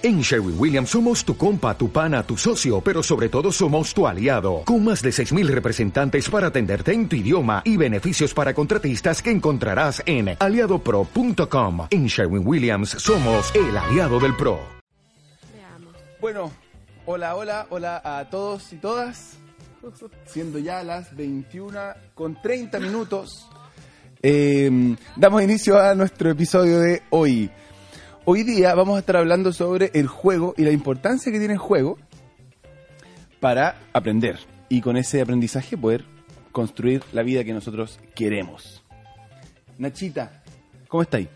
En Sherwin Williams somos tu compa, tu pana, tu socio, pero sobre todo somos tu aliado, con más de 6.000 representantes para atenderte en tu idioma y beneficios para contratistas que encontrarás en aliadopro.com. En Sherwin Williams somos el aliado del PRO. Bueno, hola, hola, hola a todos y todas. Siendo ya las 21 con 30 minutos, eh, damos inicio a nuestro episodio de hoy. Hoy día vamos a estar hablando sobre el juego y la importancia que tiene el juego para aprender y con ese aprendizaje poder construir la vida que nosotros queremos. Nachita, ¿cómo estáis?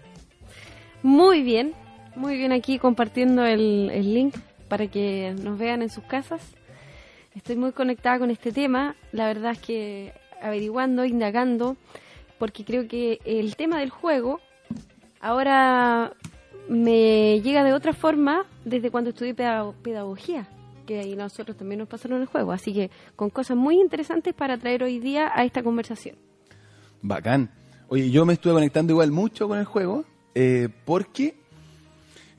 Muy bien, muy bien aquí compartiendo el, el link para que nos vean en sus casas. Estoy muy conectada con este tema, la verdad es que averiguando, indagando, porque creo que el tema del juego ahora me llega de otra forma desde cuando estudié pedagogía, que ahí nosotros también nos pasaron el juego. Así que con cosas muy interesantes para traer hoy día a esta conversación. Bacán. Oye, yo me estuve conectando igual mucho con el juego eh, porque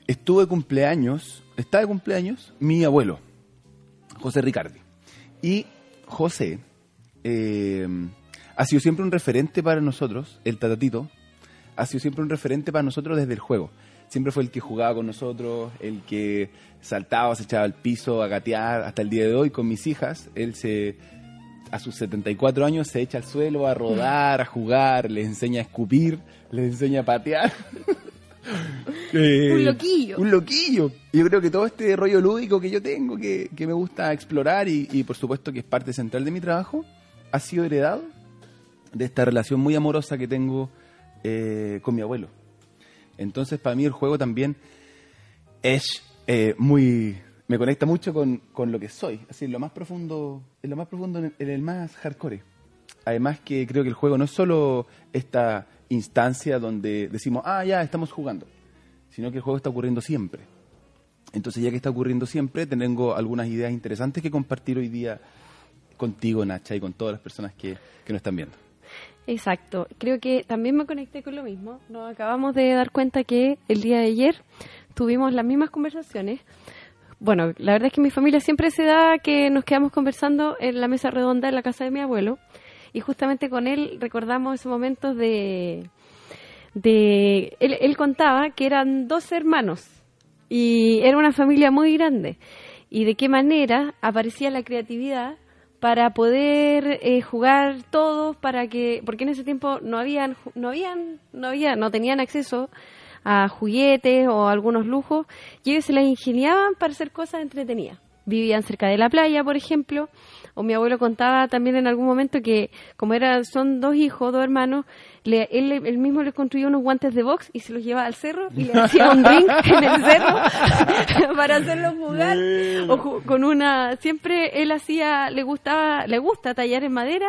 estuve cumpleaños, está de cumpleaños mi abuelo, José Ricardi. Y José eh, ha sido siempre un referente para nosotros, el tatatito, ha sido siempre un referente para nosotros desde el juego siempre fue el que jugaba con nosotros, el que saltaba, se echaba al piso a gatear. Hasta el día de hoy con mis hijas, él se a sus 74 años se echa al suelo a rodar, a jugar, les enseña a escupir, les enseña a patear. eh, un loquillo. Un loquillo. Yo creo que todo este rollo lúdico que yo tengo, que, que me gusta explorar y, y, por supuesto que es parte central de mi trabajo, ha sido heredado de esta relación muy amorosa que tengo eh, con mi abuelo. Entonces, para mí el juego también es eh, muy... Me conecta mucho con, con, lo que soy, así, en lo más profundo, en lo más profundo, en el, más hardcore. Además que creo que el juego no es solo esta instancia donde decimos, ah, ya, estamos jugando, sino que el juego está ocurriendo siempre. Entonces, ya que está ocurriendo siempre, tengo algunas ideas interesantes que compartir hoy día contigo, Nacha, y con todas las personas que, que nos están viendo. Exacto. Creo que también me conecté con lo mismo. Nos acabamos de dar cuenta que el día de ayer tuvimos las mismas conversaciones. Bueno, la verdad es que mi familia siempre se da que nos quedamos conversando en la mesa redonda en la casa de mi abuelo y justamente con él recordamos esos momentos de... de él, él contaba que eran dos hermanos y era una familia muy grande y de qué manera aparecía la creatividad para poder eh, jugar todos para que porque en ese tiempo no habían no habían no había no tenían acceso a juguetes o algunos lujos y ellos se las ingeniaban para hacer cosas entretenidas. Vivían cerca de la playa por ejemplo o mi abuelo contaba también en algún momento que como era son dos hijos dos hermanos le, él, él, mismo le construyó unos guantes de box y se los llevaba al cerro y le hacía un ring en el cerro para hacerlos jugar. O con una, siempre él hacía, le gustaba, le gusta tallar en madera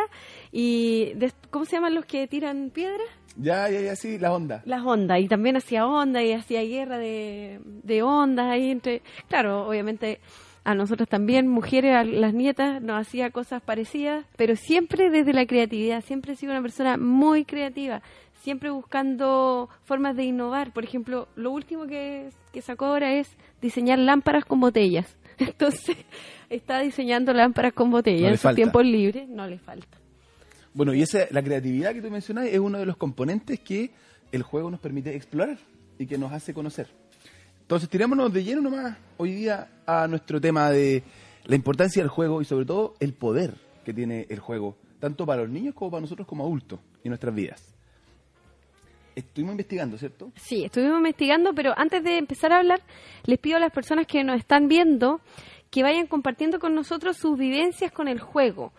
y, de, ¿cómo se llaman los que tiran piedras? Ya, ya, ya, sí, las ondas. Las ondas, y también hacía ondas y hacía guerra de, de ondas ahí entre, claro, obviamente a nosotros también, mujeres, a las nietas, nos hacía cosas parecidas, pero siempre desde la creatividad, siempre he sido una persona muy creativa, siempre buscando formas de innovar. Por ejemplo, lo último que, que sacó ahora es diseñar lámparas con botellas. Entonces, está diseñando lámparas con botellas no en sus tiempos libres, no le falta. Bueno, y esa, la creatividad que tú mencionas es uno de los componentes que el juego nos permite explorar y que nos hace conocer. Entonces, tirémonos de lleno nomás hoy día a nuestro tema de la importancia del juego y sobre todo el poder que tiene el juego, tanto para los niños como para nosotros como adultos en nuestras vidas. Estuvimos investigando, ¿cierto? Sí, estuvimos investigando, pero antes de empezar a hablar, les pido a las personas que nos están viendo que vayan compartiendo con nosotros sus vivencias con el juego.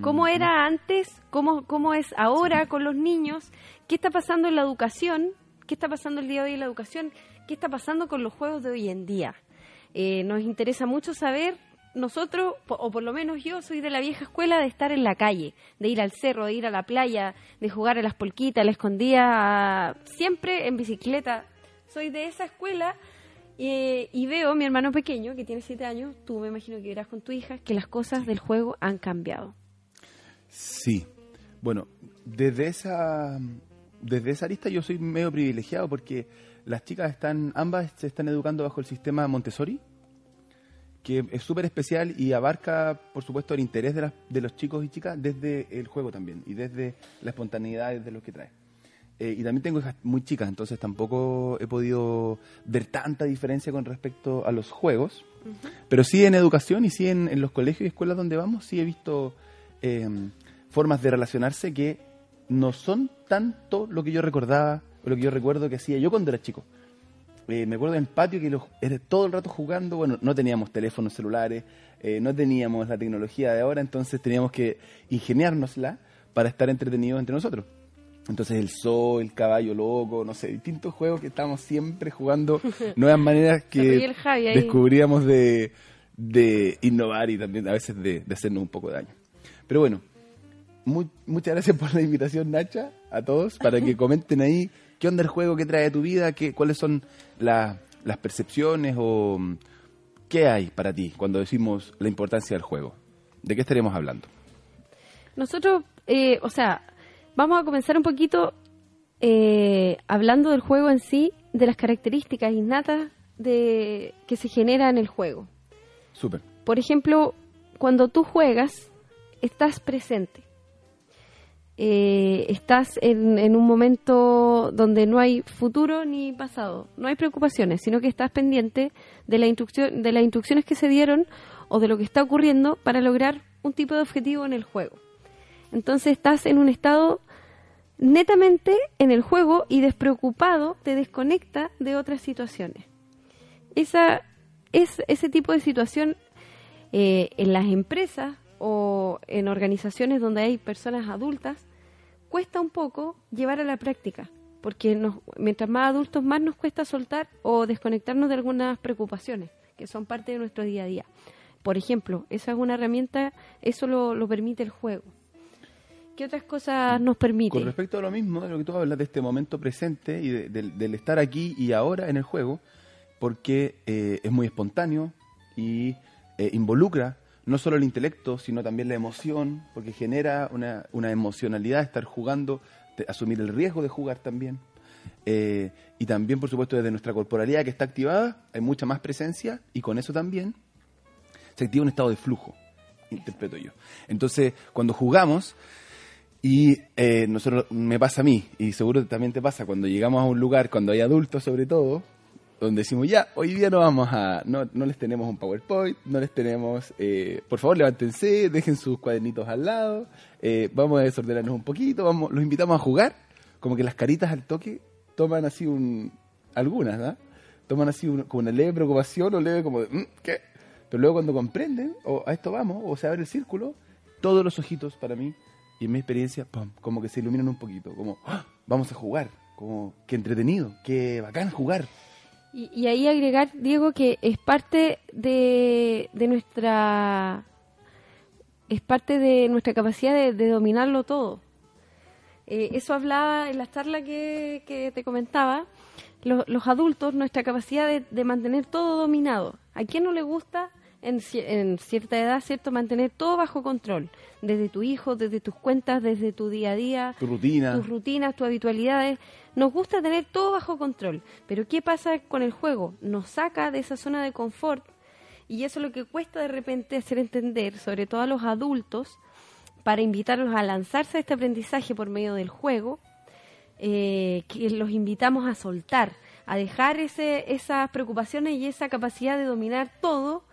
¿Cómo era antes? ¿Cómo, cómo es ahora con los niños? ¿Qué está pasando en la educación? ¿Qué está pasando el día de hoy en la educación? Qué está pasando con los juegos de hoy en día. Eh, nos interesa mucho saber, nosotros, o por lo menos yo, soy de la vieja escuela de estar en la calle, de ir al cerro, de ir a la playa, de jugar a las polquitas, a la escondida, siempre en bicicleta. Soy de esa escuela eh, y veo mi hermano pequeño, que tiene siete años, tú me imagino que verás con tu hija, que las cosas del juego han cambiado. Sí. Bueno, desde esa, desde esa lista yo soy medio privilegiado porque las chicas están, ambas se están educando bajo el sistema Montessori, que es súper especial y abarca, por supuesto, el interés de, las- de los chicos y chicas desde el juego también y desde la espontaneidad de lo que trae. Eh, y también tengo hijas muy chicas, entonces tampoco he podido ver tanta diferencia con respecto a los juegos. Pero sí en educación y sí en, en los colegios y escuelas donde vamos, sí he visto eh, formas de relacionarse que no son tanto lo que yo recordaba lo que yo recuerdo que hacía yo cuando era chico. Eh, me acuerdo en el patio que los, era todo el rato jugando, bueno, no teníamos teléfonos celulares, eh, no teníamos la tecnología de ahora, entonces teníamos que ingeniárnosla para estar entretenidos entre nosotros. Entonces el zoo, el caballo loco, no sé, distintos juegos que estábamos siempre jugando, nuevas maneras que descubríamos de, de innovar y también a veces de, de hacernos un poco de daño. Pero bueno, mu- muchas gracias por la invitación, Nacha, a todos, para que comenten ahí qué onda el juego, qué trae a tu vida, qué, cuáles son la- las percepciones o mm, qué hay para ti cuando decimos la importancia del juego. ¿De qué estaríamos hablando? Nosotros, eh, o sea, vamos a comenzar un poquito eh, hablando del juego en sí, de las características innatas de, que se genera en el juego. Súper. Por ejemplo, cuando tú juegas, estás presente. Eh, estás en, en un momento donde no hay futuro ni pasado, no hay preocupaciones, sino que estás pendiente de, la de las instrucciones que se dieron o de lo que está ocurriendo para lograr un tipo de objetivo en el juego. Entonces estás en un estado netamente en el juego y despreocupado te desconecta de otras situaciones. Esa, es, ese tipo de situación eh, en las empresas o en organizaciones donde hay personas adultas, cuesta un poco llevar a la práctica, porque nos, mientras más adultos más nos cuesta soltar o desconectarnos de algunas preocupaciones que son parte de nuestro día a día. Por ejemplo, esa es una herramienta, eso lo, lo permite el juego. ¿Qué otras cosas nos permite? Con respecto a lo mismo, de lo que tú hablas de este momento presente y de- del, del estar aquí y ahora en el juego, porque eh, es muy espontáneo y eh, involucra no solo el intelecto, sino también la emoción, porque genera una, una emocionalidad estar jugando, asumir el riesgo de jugar también. Eh, y también, por supuesto, desde nuestra corporalidad que está activada, hay mucha más presencia y con eso también se activa un estado de flujo, interpreto yo. Entonces, cuando jugamos, y eh, nosotros me pasa a mí, y seguro también te pasa cuando llegamos a un lugar, cuando hay adultos sobre todo, donde decimos, ya, hoy día no vamos a, no, no les tenemos un PowerPoint, no les tenemos, eh, por favor levántense, dejen sus cuadernitos al lado, eh, vamos a desordenarnos un poquito, vamos, los invitamos a jugar, como que las caritas al toque toman así un, algunas, ¿ah? Toman así un- como una leve preocupación o leve como de, "Mm, ¿qué? Pero luego cuando comprenden, o a esto vamos, o se abre el círculo, todos los ojitos para mí, y en mi experiencia, como que se iluminan un poquito, como, "Ah, vamos a jugar, como, qué entretenido, qué bacán jugar. Y, y ahí agregar, Diego, que es parte de, de nuestra es parte de nuestra capacidad de, dominarlo todo. Eh, eso hablaba en la charla que, que te comentaba. Los, los adultos, nuestra capacidad de, de mantener todo dominado. ¿A quién no le gusta en, en cierta edad, cierto, mantener todo bajo control? Desde tu hijo, desde tus cuentas, desde tu día a día Tu rutina, tus rutinas, tus habitualidades. Nos gusta tener todo bajo control. Pero ¿qué pasa con el juego? Nos saca de esa zona de confort y eso es lo que cuesta de repente hacer entender, sobre todo a los adultos, para invitarlos a lanzarse a este aprendizaje por medio del juego, eh, que los invitamos a soltar, a dejar ese, esas preocupaciones y esa capacidad de dominar todo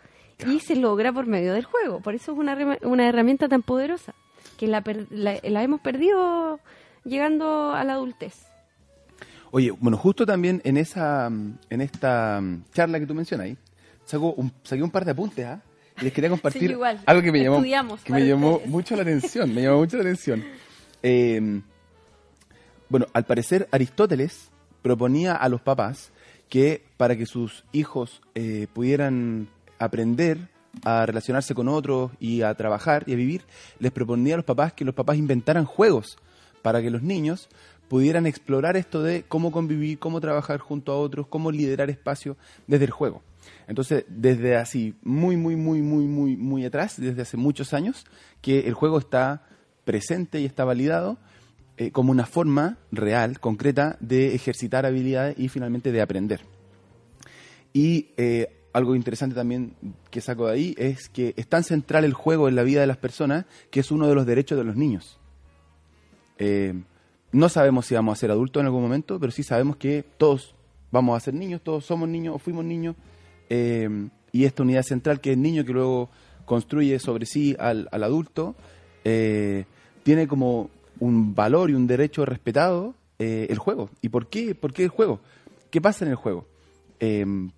y se logra por medio del juego. Por eso es una, una herramienta tan poderosa, que la, la- la hemos perdido llegando a la adultez. Oye, bueno, justo también en esa en esta charla que tú mencionas ahí, saco un, saqué un par de apuntes, ¿ah? Y les quería compartir Sí, yo igual. algo que me llamó, que me llamó mucho la atención, me llamó mucho la atención. Eh, bueno, al parecer Aristóteles proponía a los papás que para que sus hijos eh, pudieran aprender a relacionarse con otros y a trabajar y a vivir, les proponía a los papás que los papás inventaran juegos para que los niños pudieran explorar esto de cómo convivir, cómo trabajar junto a otros, cómo liderar espacio desde el juego. Entonces, desde así, muy, muy, muy, muy, muy, muy atrás, desde hace muchos años, que el juego está presente y está validado, eh, como una forma real, concreta, de ejercitar habilidades y finalmente de aprender. Y eh, algo interesante también que saco de ahí es que es tan central el juego en la vida de las personas que es uno de los derechos de los niños. Eh, no sabemos si vamos a ser adultos en algún momento, pero sí sabemos que todos vamos a ser niños, todos somos niños o fuimos niños. y esta unidad central, que es el niño que luego construye sobre sí al, adulto, tiene como un valor y un derecho respetado eh, el juego. ¿Y por qué? ¿Por qué el juego? ¿Qué pasa en el juego?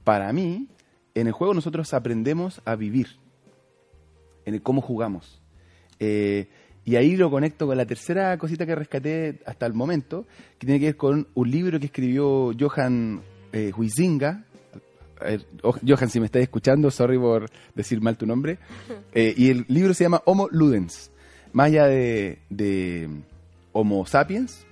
Para mí, en el juego nosotros aprendemos a vivir, en el cómo jugamos. Eh, y ahí lo conecto con la tercera cosita que rescaté hasta el momento, que tiene que ver con un libro que escribió Johan eh, Huizinga. Johan, si me estás escuchando, sorry por decir mal tu nombre. y el libro se llama Homo Ludens. Más allá de Homo sapiens,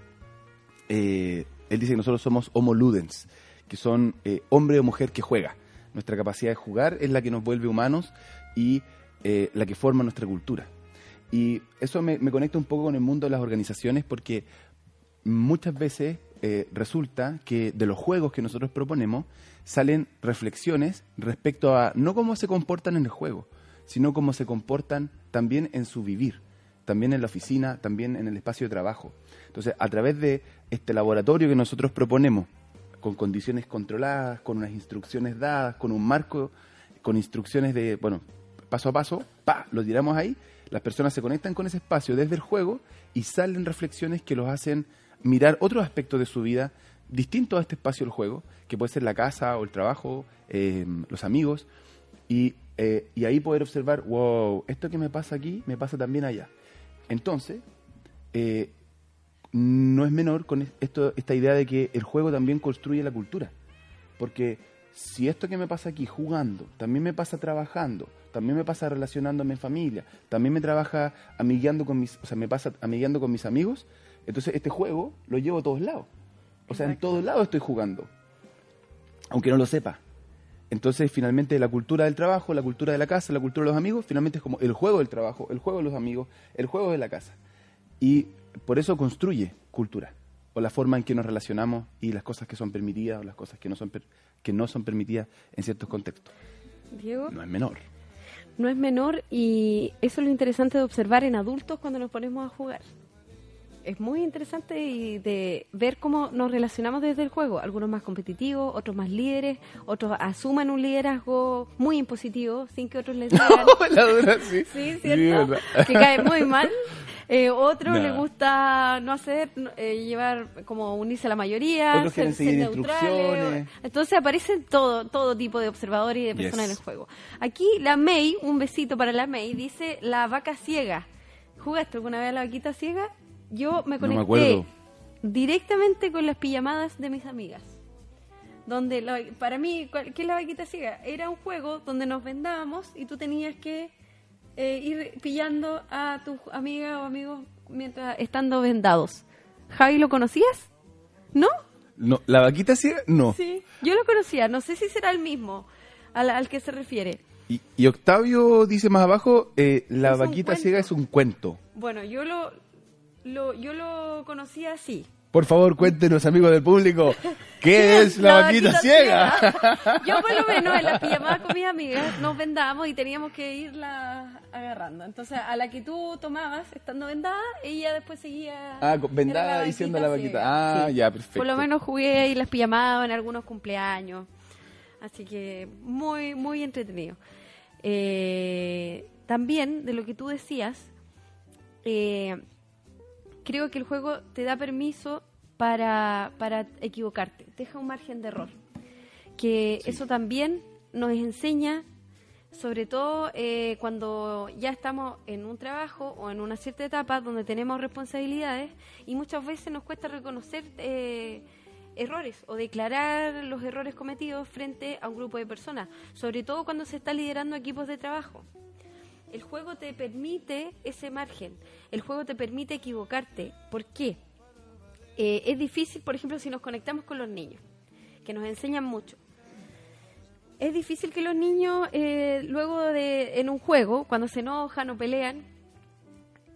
eh, él dice que nosotros somos Homo ludens, que son eh, hombre o mujer que juega. Nuestra capacidad de jugar es la que nos vuelve humanos y eh, la que forma nuestra cultura. Y eso me, conecta un poco con el mundo de las organizaciones porque muchas veces resulta que de los juegos que nosotros proponemos salen reflexiones respecto a no cómo se comportan en el juego, sino cómo se comportan también en su vivir también en la oficina, también en el espacio de trabajo. Entonces, a través de este laboratorio que nosotros proponemos, con condiciones controladas, con unas instrucciones dadas, con un marco, con instrucciones de, bueno, paso a paso, pa, lo tiramos ahí, las personas se conectan con ese espacio desde el juego y salen reflexiones que los hacen mirar otros aspectos de su vida distintos a este espacio del juego, que puede ser la casa o el trabajo, eh, los amigos, y, eh, y ahí poder observar, wow, esto que me pasa aquí me pasa también allá. Entonces, eh, no es menor con esto, esta idea de que el juego también construye la cultura. Porque si esto que me pasa aquí jugando, también me pasa trabajando, también me pasa relacionándome en familia, también me trabaja amigueando con mis, o sea, me pasa amigueando con mis amigos, entonces este juego lo llevo a todos lados. O sea, en todos lados estoy jugando. Aunque no lo sepa. Entonces, finalmente, la cultura del trabajo, la cultura de la casa, la cultura de los amigos, finalmente es como el juego del trabajo, el juego de los amigos, el juego de la casa. Y por eso construye cultura, o la forma en que nos relacionamos y las cosas que son permitidas o las cosas que no son, que no son permitidas en ciertos contextos. Diego. No es menor. No es menor y eso es lo interesante de observar en adultos cuando nos ponemos a jugar es muy interesante y de ver cómo nos relacionamos desde el juego. Algunos más competitivos, otros más líderes, otros asuman un liderazgo muy impositivo sin que otros les digan. la dura, sí. Sí, ¿cierto? que cae muy mal. Eh, otros les gusta no hacer, eh, llevar como unirse a la mayoría, ser, neutrales. Entonces aparecen todo, todo tipo de observadores y de personas en el juego. Aquí la May, un besito para la May, dice la vaca ciega. ¿Jugaste alguna vez a la vaquita ciega? Yo me conecté directamente con las pijamadas de mis amigas. Donde para mí, ¿qué es la vaquita ciega? Era un juego donde nos vendábamos y tú tenías que eh, ir pillando a tus amigas o amigos mientras estando vendados. Javi, ¿lo conocías? ¿No? No, la vaquita ciega, no. Sí, yo lo conocía, no sé si será el mismo al, al que se refiere. Y, Octavio dice más abajo, eh, la vaquita ciega es un cuento. Bueno, yo lo, lo, yo lo conocía así. Por favor, cuéntenos, amigos del público, ¿qué es la, vaquita, ciega? Yo, por lo menos, en las pijamadas con mis amigas nos vendamos y teníamos que irla agarrando. Entonces, a la que tú tomabas estando vendada, ella después seguía. Ah, vendada diciendo la vaquita. Ah, ya, perfecto. Por lo menos jugué ahí las pijamadas en algunos cumpleaños. Así que muy, muy entretenido. Eh, también, de lo que tú decías, eh creo que el juego te da permiso para, para equivocarte, deja un margen de error. Que eso también nos enseña, sobre todo eh, cuando ya estamos en un trabajo o en una cierta etapa donde tenemos responsabilidades y muchas veces nos cuesta reconocer eh, errores o declarar los errores cometidos frente a un grupo de personas, sobre todo cuando se está liderando equipos de trabajo. El juego te permite ese margen, el juego te permite equivocarte. ¿Por qué? Eh, es difícil, por ejemplo, si nos conectamos con los niños, que nos enseñan mucho. Es difícil que los niños, eh, luego de en un juego, cuando se enojan o pelean,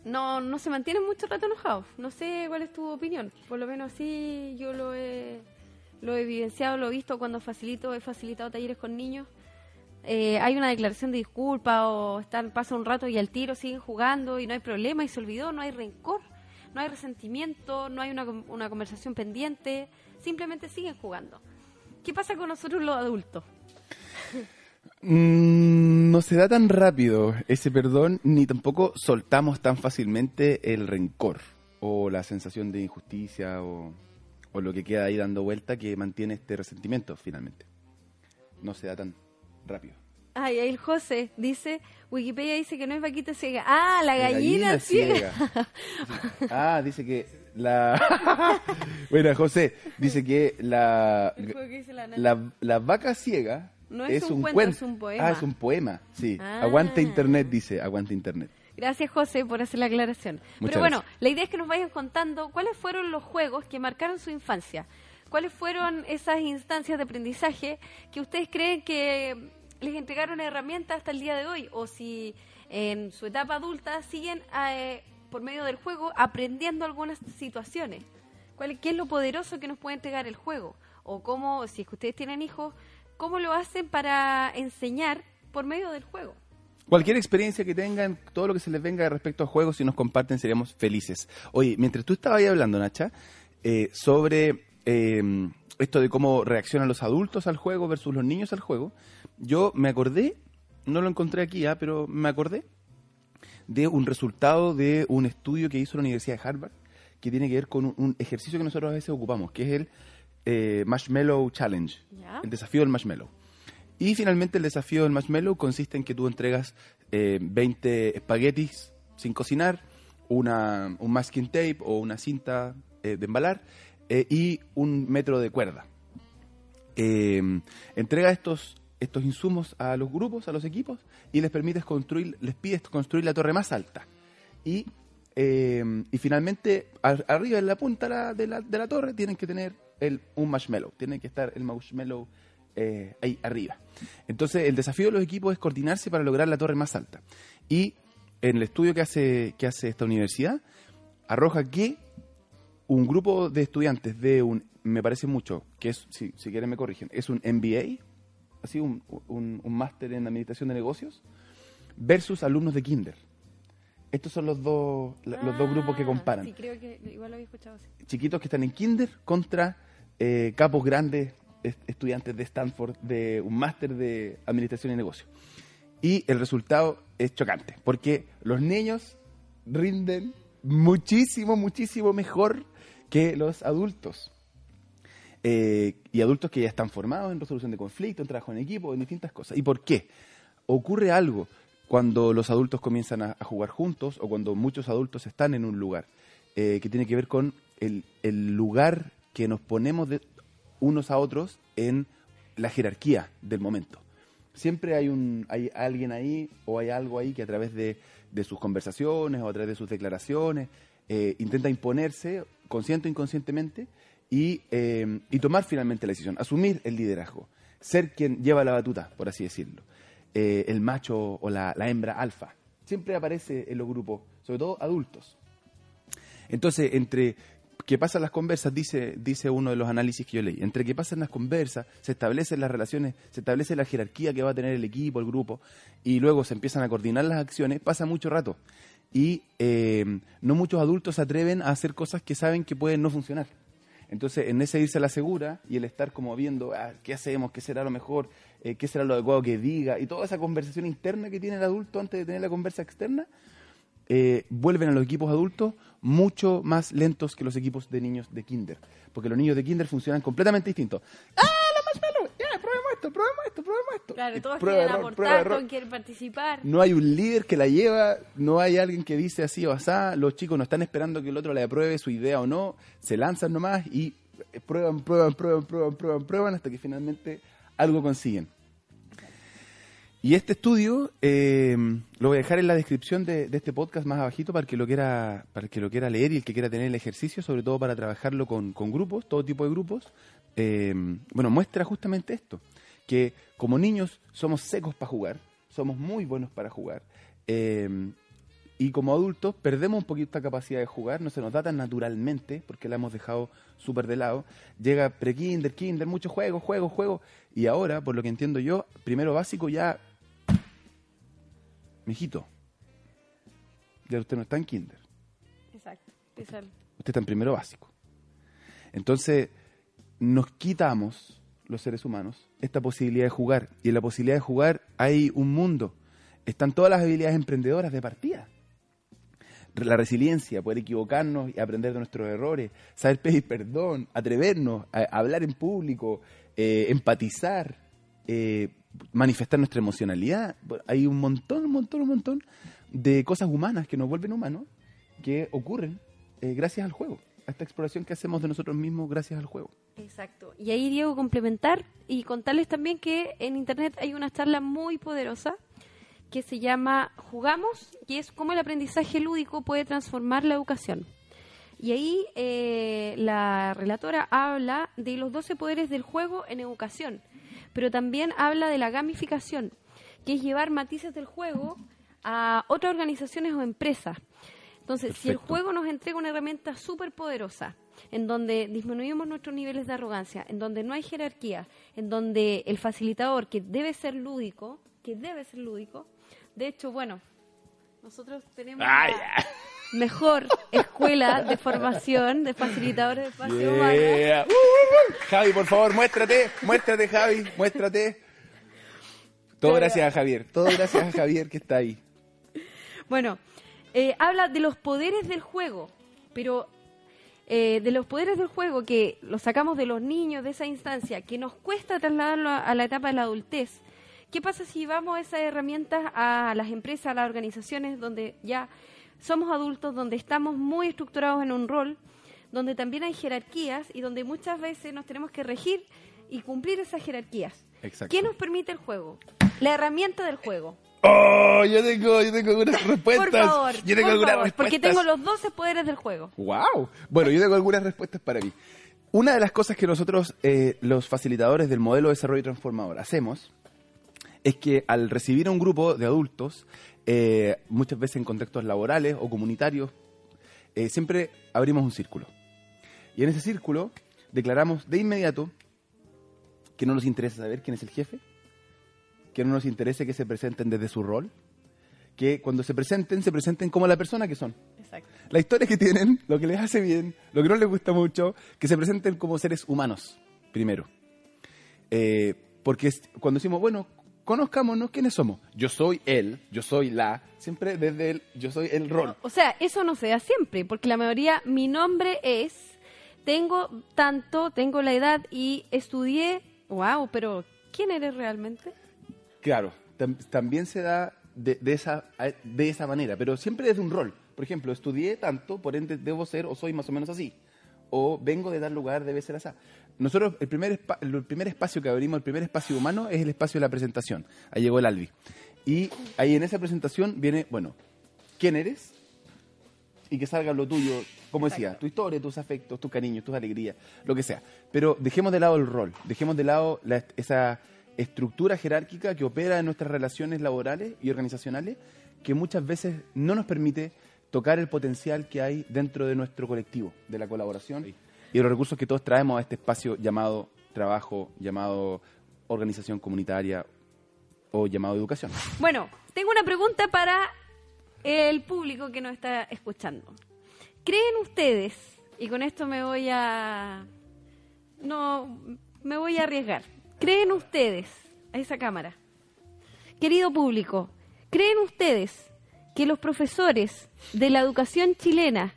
no, no se mantienen mucho rato enojados. No sé cuál es tu opinión. Por lo menos así yo lo he, lo he vivenciado, lo he visto cuando facilito, he facilitado talleres con niños. Eh, hay una declaración de disculpa o están pasa un rato y al tiro siguen jugando y no hay problema y se olvidó, no hay rencor, no hay resentimiento, no hay una, una conversación pendiente, simplemente siguen jugando. ¿Qué pasa con nosotros los adultos? Mm, no se da tan rápido ese perdón, ni tampoco soltamos tan fácilmente el rencor o la sensación de injusticia o, o lo que queda ahí dando vuelta que mantiene este resentimiento finalmente. No se da tan rápido. Ay, ahí el José dice, Wikipedia dice que no es vaquita ciega. Ah, la gallina, ciega. ah, dice que la... bueno, José, dice que la, que la la, la vaca ciega No es un cuento, cuen- es un poema. Ah, es un poema, sí. Ah. Aguanta internet, dice, aguanta internet. Gracias, José, por hacer la aclaración. Muchas Pero bueno, gracias. la idea es que nos vayan contando cuáles fueron los juegos que marcaron su infancia. ¿Cuáles fueron esas instancias de aprendizaje que ustedes creen que les entregaron herramientas hasta el día de hoy? O si en su etapa adulta siguen eh, por medio del juego aprendiendo algunas situaciones. ¿Cuál, ¿Qué es lo poderoso que nos puede entregar el juego? O cómo, si es que ustedes tienen hijos, ¿cómo lo hacen para enseñar por medio del juego? Cualquier experiencia que tengan, todo lo que se les venga respecto a juegos, si nos comparten, seríamos felices. Oye, mientras tú estabas ahí hablando, Nacha, eh, sobre eh, esto de cómo reaccionan los adultos al juego versus los niños al juego, yo me acordé, no lo encontré aquí, ah, pero me acordé de un resultado de un estudio que hizo la Universidad de Harvard, que tiene que ver con un, un ejercicio que nosotros a veces ocupamos, que es el eh, Marshmallow Challenge, Ya. el desafío del marshmallow. Y finalmente el desafío del marshmallow consiste en que tú entregas eh, 20 espaguetis sin cocinar, una, un masking tape o una cinta eh, de embalar eh, y un metro de cuerda. Eh, entrega estos, estos insumos a los grupos, a los equipos, y les permites construir, les pides construir la torre más alta. Y, eh, y finalmente, ar- arriba en la punta de la, de la torre, tienen que tener el, un marshmallow. Tiene que estar el marshmallow eh, ahí arriba. Entonces, el desafío de los equipos es coordinarse para lograr la torre más alta. Y en el estudio que hace, que hace esta universidad, arroja que un grupo de estudiantes de un, me parece mucho, que es, si, si quieren me corrigen, es un MBA, así un, un, un máster en administración de negocios, versus alumnos de kinder. Estos son los dos, los dos grupos que Ah, comparan. Sí, creo que igual lo había escuchado. sí. Chiquitos que están en kinder contra eh, capos grandes, est- estudiantes de Stanford, de un máster de administración y negocios. Y el resultado es chocante, porque los niños rinden muchísimo, muchísimo mejor que los adultos. Eh, y adultos que ya están formados en resolución de conflictos, en trabajo en equipo, en distintas cosas. ¿Y por qué? Ocurre algo cuando los adultos comienzan a, jugar juntos o cuando muchos adultos están en un lugar eh, que tiene que ver con el, lugar que nos ponemos de unos a otros en la jerarquía del momento. Siempre hay, un, hay alguien ahí o hay algo ahí que a través de sus conversaciones o a través de sus declaraciones eh, intenta imponerse, consciente o inconscientemente, y, eh, y tomar finalmente la decisión, asumir el liderazgo, ser quien lleva la batuta, por así decirlo. Eh, el macho o la, la hembra alfa. Siempre aparece en los grupos, sobre todo adultos. Entonces, entre que pasan las conversas, dice, dice uno de los análisis que yo leí, entre que pasan las conversas, se establecen las relaciones, se establece la jerarquía que va a tener el equipo, el grupo, y luego se empiezan a coordinar las acciones, pasa mucho rato. Y eh, no muchos adultos se atreven a hacer cosas que saben que pueden no funcionar. Entonces, en ese irse a la segura y el estar como viendo ah, qué hacemos, qué será lo mejor, eh, qué será lo adecuado que diga, y toda esa conversación interna que tiene el adulto antes de tener la conversa externa, eh, vuelven a los equipos adultos mucho más lentos que los equipos de niños de kinder. Porque los niños de kinder funcionan completamente distintos. ¡Ah, la marshmallow! Ya, probemos esto, probemos esto, probemos esto. Claro, Y todos prueba, quieren error, aportar, todos quieren participar. No hay un líder que la lleva, no hay alguien que dice así o asá, los chicos no están esperando que el otro le apruebe su idea o no, se lanzan nomás y eh, prueban, prueban, prueban, prueban, prueban, prueban hasta que finalmente algo consiguen. Y este estudio eh, lo voy a dejar en la descripción de, de este podcast más abajito para que lo quiera, para el que lo quiera leer y el que quiera tener el ejercicio, sobre todo para trabajarlo con, con grupos, todo tipo de grupos. Eh, bueno, muestra justamente esto, que como niños somos secos para jugar, somos muy buenos para jugar. eh, Y como adultos perdemos un poquito esta capacidad de jugar, no se nos da tan naturalmente, porque la hemos dejado súper de lado. Llega pre-kinder, kinder, muchos juegos, juegos, juegos. Y ahora, por lo que entiendo yo, primero básico ya... Mijito, ya usted no está en kinder, Exacto. usted está en primero básico. Entonces, nos quitamos, los seres humanos, esta posibilidad de jugar. Y en la posibilidad de jugar hay un mundo. Están todas las habilidades emprendedoras de partida la resiliencia, poder equivocarnos y aprender de nuestros errores, saber pedir perdón, atrevernos a, hablar en público, eh, empatizar, eh, manifestar nuestra emocionalidad. Hay un montón, un montón, un montón de cosas humanas que nos vuelven humanos que ocurren eh, gracias al juego, a esta exploración que hacemos de nosotros mismos gracias al juego. Exacto. Y ahí, Diego, complementar y contarles también que en Internet hay una charla muy poderosa que se llama Jugamos, y es cómo el aprendizaje lúdico puede transformar la educación. Y ahí eh, la relatora habla de los 12 poderes del juego en educación, pero también habla de la gamificación, que es llevar matices del juego a otras organizaciones o empresas. Entonces, si el juego nos entrega una herramienta súper poderosa, en donde disminuimos nuestros niveles de arrogancia, en donde no hay jerarquía, en donde el facilitador, que debe ser lúdico, que debe ser lúdico, de hecho, bueno, nosotros tenemos Ah, la mejor escuela de formación de facilitadores de espacio. Yeah. Uh. Javi, por favor, muéstrate, muéstrate, Javi, muéstrate. Todo gracias a Javier, todo gracias a Javier que está ahí. Bueno, eh, habla de los poderes del juego, pero eh, de los poderes del juego que los sacamos de los niños de esa instancia, que nos cuesta trasladarlo a, a la etapa de la adultez. ¿Qué pasa si llevamos esas herramientas a las empresas, a las organizaciones donde ya somos adultos, donde estamos muy estructurados en un rol, donde también hay jerarquías y donde muchas veces nos tenemos que regir y cumplir esas jerarquías? Exacto. ¿Qué nos permite el juego? La herramienta del juego. Oh, yo tengo, yo tengo algunas respuestas. Por favor, yo tengo por algunas favor, porque respuestas. tengo los 12 poderes del juego. Wow. Bueno, yo tengo algunas respuestas para mí. Una de las cosas que nosotros, eh, los facilitadores del modelo de desarrollo transformador, hacemos es que al recibir a un grupo de adultos, eh, muchas veces en contextos laborales o comunitarios, eh, siempre abrimos un círculo. Y en ese círculo declaramos de inmediato que no nos interesa saber quién es el jefe, que no nos interesa que se presenten desde su rol, que cuando se presenten, se presenten como la persona que son Exacto. la historia que tienen, lo que les hace bien, lo que no les gusta mucho, que se presenten como seres humanos, primero. Eh, porque cuando decimos, bueno, conozcámonos, ¿quiénes somos? Yo soy él, yo soy la, siempre desde el, yo soy el rol. O sea, eso no se da siempre, porque la mayoría, mi nombre es, tengo tanto, tengo la edad y estudié, wow, pero ¿quién eres realmente? Claro, tam- también se da de, de esa, de esa manera, pero siempre desde un rol. Por ejemplo, estudié tanto, por ende debo ser o soy más o menos así. O vengo de tal lugar, debe ser así. Nosotros, el primer, el primer espacio que abrimos, el primer espacio humano, es el espacio de la presentación. Ahí llegó el Albi. Y ahí en esa presentación viene, bueno, ¿quién eres? Y que salga lo tuyo, como decía, tu historia, tus afectos, tus cariños, tus alegrías, lo que sea. Pero dejemos de lado el rol, dejemos de lado la- esa estructura jerárquica que opera en nuestras relaciones laborales y organizacionales, que muchas veces no nos permite tocar el potencial que hay dentro de nuestro colectivo, de la colaboración y de los recursos que todos traemos a este espacio llamado trabajo, llamado organización comunitaria o llamado educación. Bueno, tengo una pregunta para el público que nos está escuchando. ¿Creen ustedes, y con esto me voy a... No, me voy a arriesgar. ¿Creen ustedes, a esa cámara, querido público, creen ustedes que los profesores de la educación chilena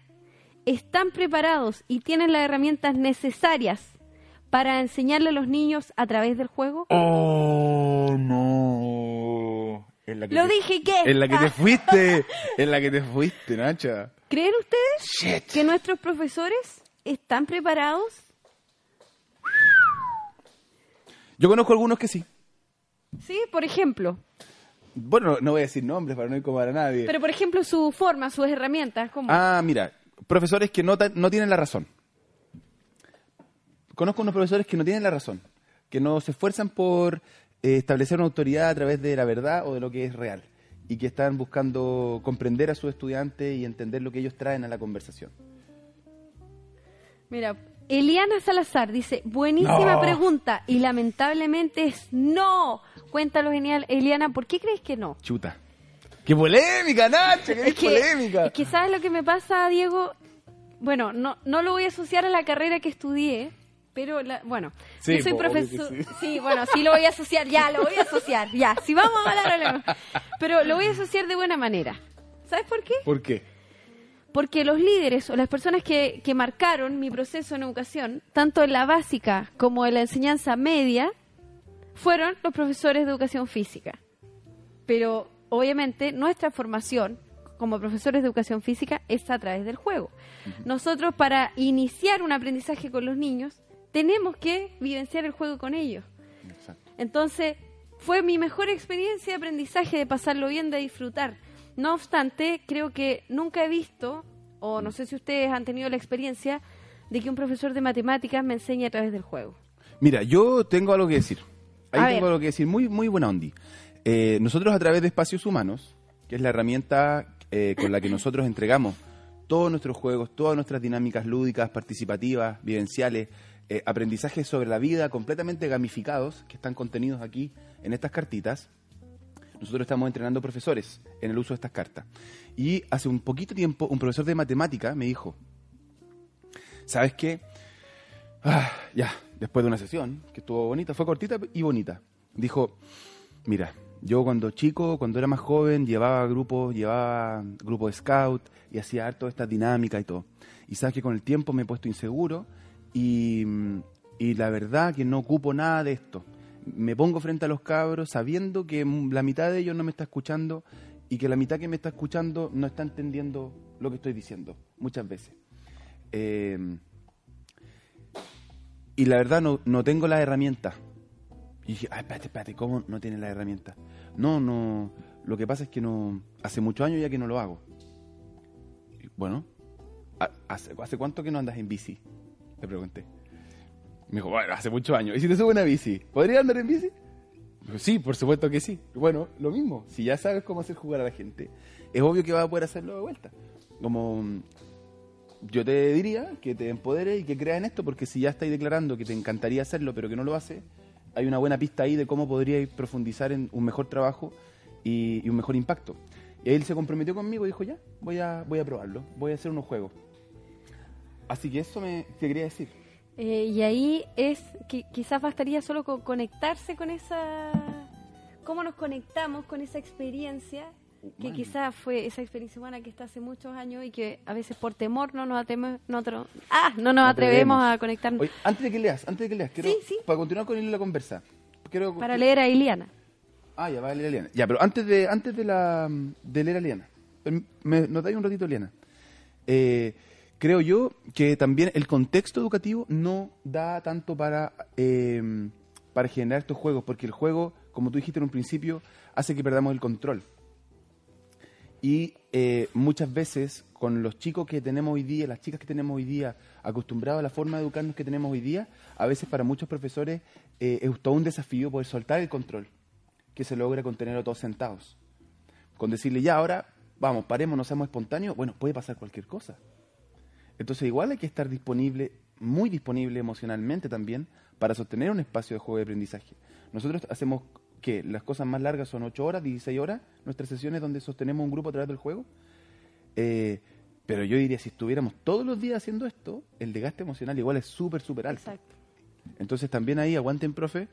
están preparados y tienen las herramientas necesarias para enseñarle a los niños a través del juego? Oh, no. En la que Lo te- dije que... En la que te fuiste, en la que te fuiste, Nacha. ¿Creen ustedes que nuestros profesores están preparados? Yo conozco algunos que sí. Sí, por ejemplo. Bueno, no voy a decir nombres para no incomodar a nadie. Pero, por ejemplo, su forma, sus herramientas, como... Ah, mira, profesores que no, no tienen la razón. Conozco unos profesores que no tienen la razón, que no se esfuerzan por eh, establecer una autoridad a través de la verdad o de lo que es real. y que están buscando comprender a sus estudiantes y entender lo que ellos traen a la conversación. Mira, Eliana Salazar dice, buenísima No. pregunta y lamentablemente es no. Cuéntalo genial. Eliana, ¿por qué crees que no? Chuta. ¡Qué polémica, Nacho! ¡Qué polémica! es que ¿sabes lo que me pasa, Diego? Bueno, no, no lo voy a asociar a la carrera que estudié, pero la- bueno, Sí, yo soy profesor. Sí. bueno, sí lo voy a asociar, ya, lo voy a asociar, ya. Si vamos a hablar, hablemos. Pero lo voy a asociar de buena manera. ¿Sabes por qué? ¿Por qué? Porque los líderes o las personas que, que marcaron mi proceso en educación, tanto en la básica como en la enseñanza media, fueron los profesores de educación física. Pero obviamente nuestra formación como profesores de educación física es a través del juego. Nosotros para iniciar un aprendizaje con los niños tenemos que vivenciar el juego con ellos. Exacto. Entonces, fue mi mejor experiencia de aprendizaje, de pasarlo bien, de disfrutar. No obstante, creo que nunca he visto, o no sé si ustedes han tenido la experiencia, de que un profesor de matemáticas me enseñe a través del juego. Mira, yo tengo algo que decir. Ahí A tengo ver. algo que decir, muy, muy buena ondi. Eh, nosotros a través de Espacios Humanos, que es la herramienta eh, con la que nosotros entregamos todos nuestros juegos, todas nuestras dinámicas lúdicas, participativas, vivenciales, eh, aprendizajes sobre la vida completamente gamificados, que están contenidos aquí en estas cartitas, nosotros estamos entrenando profesores en el uso de estas cartas. Y hace un poquito tiempo, un profesor de matemática me dijo, ¿sabes qué? Ah, ya, después de una sesión, que estuvo bonita, fue cortita y bonita, dijo, mira, yo cuando chico, cuando era más joven, llevaba grupos, llevaba grupos de scout y hacía harto estas dinámicas y todo. Y sabes que con el tiempo me he puesto inseguro y, y la verdad que no ocupo nada de esto. Me pongo frente a los cabros sabiendo que la mitad de ellos no me está escuchando y que la mitad que me está escuchando no está entendiendo lo que estoy diciendo, muchas veces. Eh, y la verdad no, no tengo las herramientas. Y dije, ay, espérate, espérate, ¿cómo no tienes las herramientas? No, no, lo que pasa es que no, hace muchos años ya que no lo hago. Bueno, "¿Ha- ¿hace, ¿hace cuánto que no andas en bici? Le pregunté. Me dijo, bueno, hace muchos años. ¿Y si te subo una bici? ¿Podría andar en bici? Sí, por supuesto que sí. Bueno, lo mismo. Si ya sabes cómo hacer jugar a la gente, es obvio que vas a poder hacerlo de vuelta. Como mm, yo te diría que te empoderes y que creas en esto, porque si ya estáis declarando que te encantaría hacerlo, pero que no lo haces, hay una buena pista ahí de cómo podríais profundizar en un mejor trabajo y, y un mejor impacto. Y él se comprometió conmigo y dijo, ya, voy a, voy a probarlo, voy a hacer unos juegos. Así que eso me te quería decir. Eh, y ahí es que quizás bastaría solo con conectarse con esa... ¿Cómo nos conectamos con esa experiencia? Que quizás fue esa experiencia humana que está hace muchos años y que a veces por temor no nos atrevemos, no, ah, no nos atrevemos a conectarnos. Oye, antes de que leas, antes de que leas, quiero, Sí, sí. para continuar con la conversa. Quiero, Para leer a Iliana. Ah, ya va a leer a Liana. Ya, pero antes de, antes de, la, de leer a Liana, em, me notáis un ratito, Liana. Eh, creo yo que también el contexto educativo no da tanto para, eh, para generar estos juegos, porque el juego, como tú dijiste en un principio, hace que perdamos el control. Y eh, muchas veces con los chicos que tenemos hoy día, las chicas que tenemos hoy día, acostumbrados a la forma de educarnos que tenemos hoy día, a veces para muchos profesores eh, es todo un desafío poder soltar el control que se logra con tenerlo todos sentados. Con decirle, ya, ahora, vamos, paremos, no seamos espontáneos, bueno, puede pasar cualquier cosa. Entonces igual hay que estar disponible, muy disponible emocionalmente también, para sostener un espacio de juego de aprendizaje. Nosotros hacemos que las cosas más largas son 8 horas, 16 horas, nuestras sesiones donde sostenemos un grupo a través del juego. Eh, pero yo diría, si estuviéramos todos los días haciendo esto, el desgaste emocional igual es súper, súper alto. Exacto. Entonces también ahí aguanten, profe,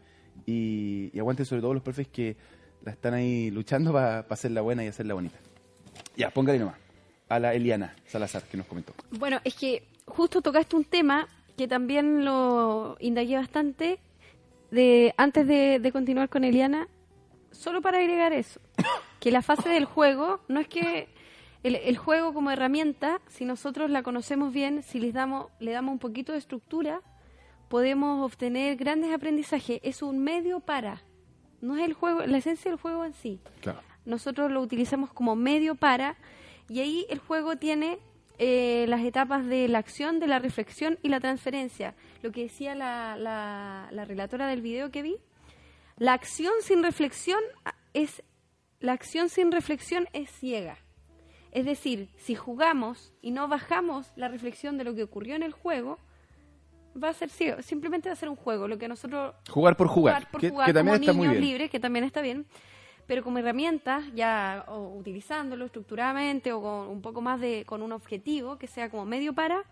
y, y aguanten sobre todo los profes que la están ahí luchando para hacerla buena y hacerla bonita. Ya, póngale nomás. A la Eliana Salazar, que nos comentó. Bueno, es que justo tocaste un tema que también lo indagué bastante de antes de, de continuar con Eliana, solo para agregar eso, que la fase del juego no es que el, el juego como herramienta, si nosotros la conocemos bien, si les damos, le damos un poquito de estructura, podemos obtener grandes aprendizajes. Es un medio para, no es el juego, la esencia del juego en sí Claro. nosotros lo utilizamos como medio para, y ahí el juego tiene eh, las etapas de la acción, de la reflexión y la transferencia. Lo que decía la, la, la relatora del video que vi, la acción sin reflexión es la acción sin reflexión es ciega. Es decir, si jugamos y no bajamos la reflexión de lo que ocurrió en el juego, va a ser ciego. Simplemente va a ser un juego, lo que nosotros... Jugar por jugar, por que, jugar que también como está muy niños bien. libres, que también está bien. Pero como herramienta, ya o utilizándolo estructuradamente o con un poco más de... con un objetivo que sea como medio para,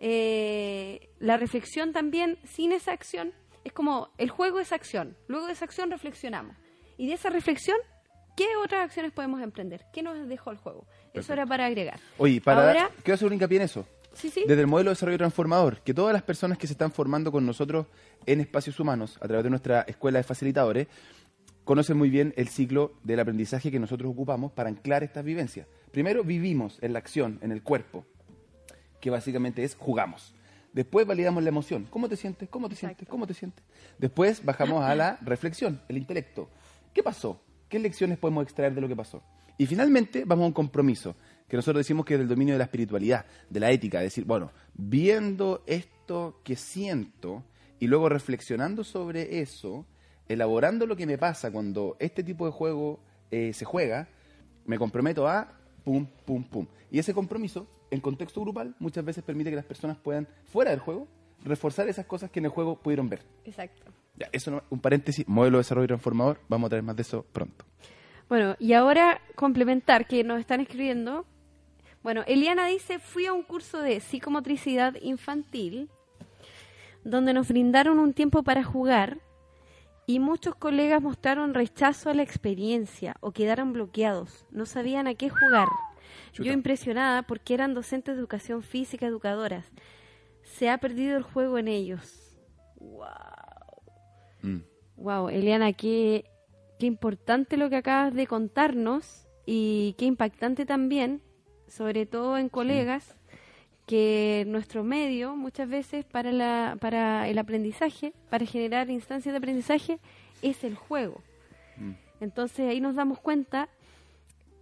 eh, la reflexión también, sin esa acción, es como el juego es acción. Luego de esa acción reflexionamos. Y de esa reflexión, ¿qué otras acciones podemos emprender? ¿Qué nos dejó el juego? Eso era para agregar. Oye, para Ahora, quiero hacer un hincapié en eso. sí, sí. Desde el modelo de desarrollo transformador, que todas las personas que se están formando con nosotros en espacios humanos, a través de nuestra escuela de facilitadores, conocen muy bien el ciclo del aprendizaje que nosotros ocupamos para anclar estas vivencias. Primero vivimos en la acción, en el cuerpo, que básicamente es jugamos. Después validamos la emoción. ¿Cómo te sientes? ¿Cómo te sientes? ¿Cómo te sientes? Después bajamos a la reflexión, el intelecto. ¿Qué pasó? ¿Qué lecciones podemos extraer de lo que pasó? Y finalmente vamos a un compromiso, que nosotros decimos que es del dominio de la espiritualidad, de la ética, es decir, bueno, viendo esto que siento y luego reflexionando sobre eso, elaborando lo que me pasa cuando este tipo de juego eh, se juega, me comprometo a pum, pum, pum. Y ese compromiso, en contexto grupal, muchas veces permite que las personas puedan, fuera del juego, reforzar esas cosas que en el juego pudieron ver. Exacto. Ya, eso no- un paréntesis, modelo de desarrollo transformador, vamos a traer más de eso pronto. Bueno, y ahora complementar que nos están escribiendo. Bueno, Eliana dice, fui a un curso de psicomotricidad infantil donde nos brindaron un tiempo para jugar y muchos colegas mostraron rechazo a la experiencia o quedaron bloqueados, no sabían a qué jugar. Chuta. Yo impresionada porque eran docentes de educación física, educadoras. Se ha perdido el juego en ellos. Wow. Mm. Wow, Eliana, qué, qué importante lo que acabas de contarnos y qué impactante también, sobre todo en colegas, que nuestro medio muchas veces para, la, para el aprendizaje, para generar instancias de aprendizaje, es el juego. Mm. Entonces ahí nos damos cuenta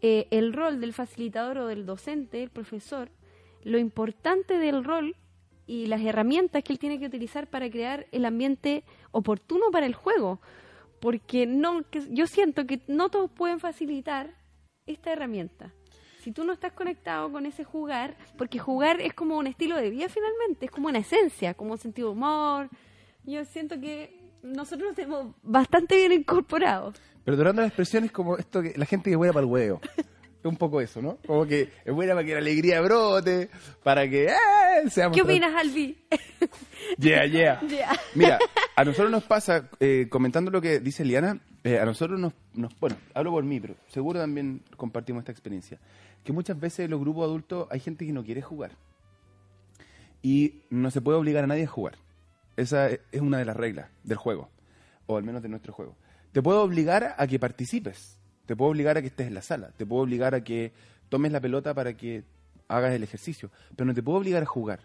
eh, el rol del facilitador o del docente, el profesor, lo importante del rol y las herramientas que él tiene que utilizar para crear el ambiente oportuno para el juego. Porque no, que yo siento que no todos pueden facilitar esta herramienta. Si tú no estás conectado con ese jugar, porque jugar es como un estilo de vida finalmente, es como una esencia, como un sentido de humor. Yo siento que nosotros lo tenemos bastante bien incorporado. Perdonando la expresión es como esto que la gente que buena para el huevo. Es un poco eso, ¿no? Como que es buena para que la alegría brote, para que ¡eh! seamos... ¿Qué opinas, Albi? Yeah, yeah. Ya. Mira, a nosotros nos pasa, eh, comentando lo que dice Liana, eh, a nosotros nos, nos- bueno, hablo por mí, pero seguro también compartimos esta experiencia, que muchas veces en los grupos adultos hay gente que no quiere jugar. Y no se puede obligar a nadie a jugar. Esa e- es una de las reglas del juego, o al menos de nuestro juego. Te puedo obligar a que participes, te puedo obligar a que estés en la sala, te puedo obligar a que tomes la pelota para que hagas el ejercicio, pero no te puedo obligar a jugar,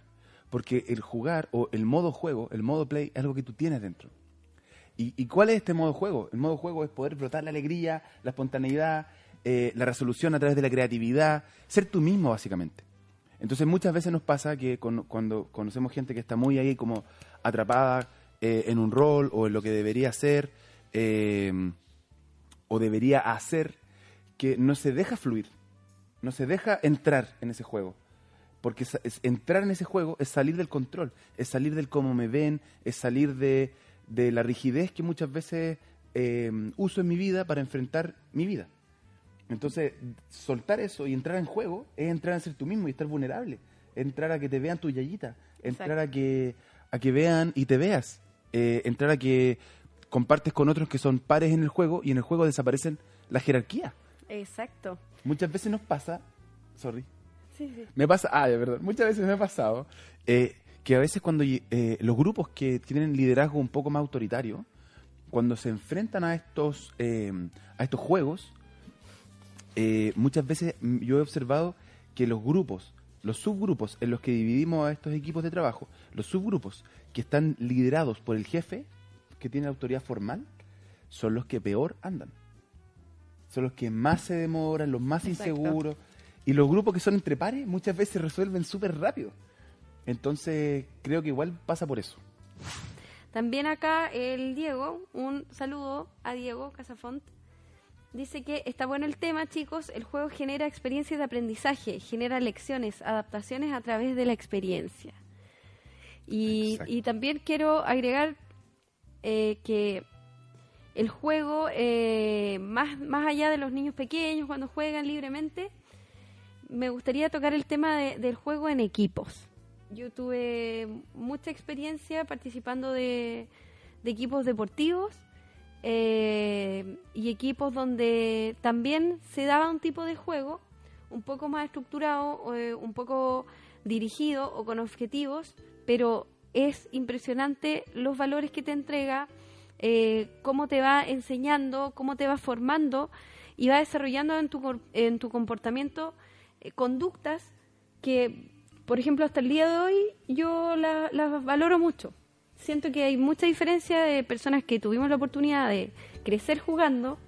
porque el jugar o el modo juego, el modo play, es algo que tú tienes dentro. ¿Y, cuál es este modo juego? El modo juego es poder brotar la alegría, la espontaneidad, eh, la resolución a través de la creatividad, ser tú mismo básicamente. Entonces muchas veces nos pasa que con- cuando conocemos gente que está muy ahí como atrapada eh, en un rol o en lo que debería ser eh, o debería hacer, que no se deja fluir, no se deja entrar en ese juego. Porque es- es- entrar en ese juego es salir del control, es salir del cómo me ven, es salir de, de la rigidez que muchas veces eh, uso en mi vida para enfrentar mi vida. Entonces, soltar eso y entrar en juego es entrar a ser tú mismo y estar vulnerable. Entrar a que te vean tu yayita. Entrar Exacto. a que, a que vean y te veas. Eh, entrar a que compartes con otros que son pares en el juego y en el juego desaparecen la jerarquía. Exacto. Muchas veces nos pasa, sorry, Sí, sí. me pasa, ah, verdad, muchas veces me ha pasado eh, que a veces cuando eh, los grupos que tienen liderazgo un poco más autoritario, cuando se enfrentan a estos, eh, a estos juegos, muchas veces yo he observado que los grupos, los subgrupos en los que dividimos a estos equipos de trabajo, los subgrupos que están liderados por el jefe, que tiene autoridad formal, son los que peor andan. Son los que más se demoran, los más Exacto. inseguros. Y los grupos que son entre pares muchas veces resuelven súper rápido. Entonces, creo que igual pasa por eso. También acá el Diego, un saludo a Diego Casafont, dice que está bueno el tema, chicos. El juego genera experiencias de aprendizaje, genera lecciones, adaptaciones a través de la experiencia. Y también quiero agregar eh, que el juego, eh, más, más allá de los niños pequeños cuando juegan libremente, me gustaría tocar el tema de- del juego en equipos. Yo tuve mucha experiencia participando de, equipos deportivos eh, y equipos donde también se daba un tipo de juego un poco más estructurado, un poco dirigido o con objetivos, pero es impresionante los valores que te entrega, eh, cómo te va enseñando, cómo te va formando y va desarrollando en tu, en tu comportamiento eh, conductas que, por ejemplo, hasta el día de hoy yo la- las valoro mucho. Siento que hay mucha diferencia de personas que tuvimos la oportunidad de crecer jugando,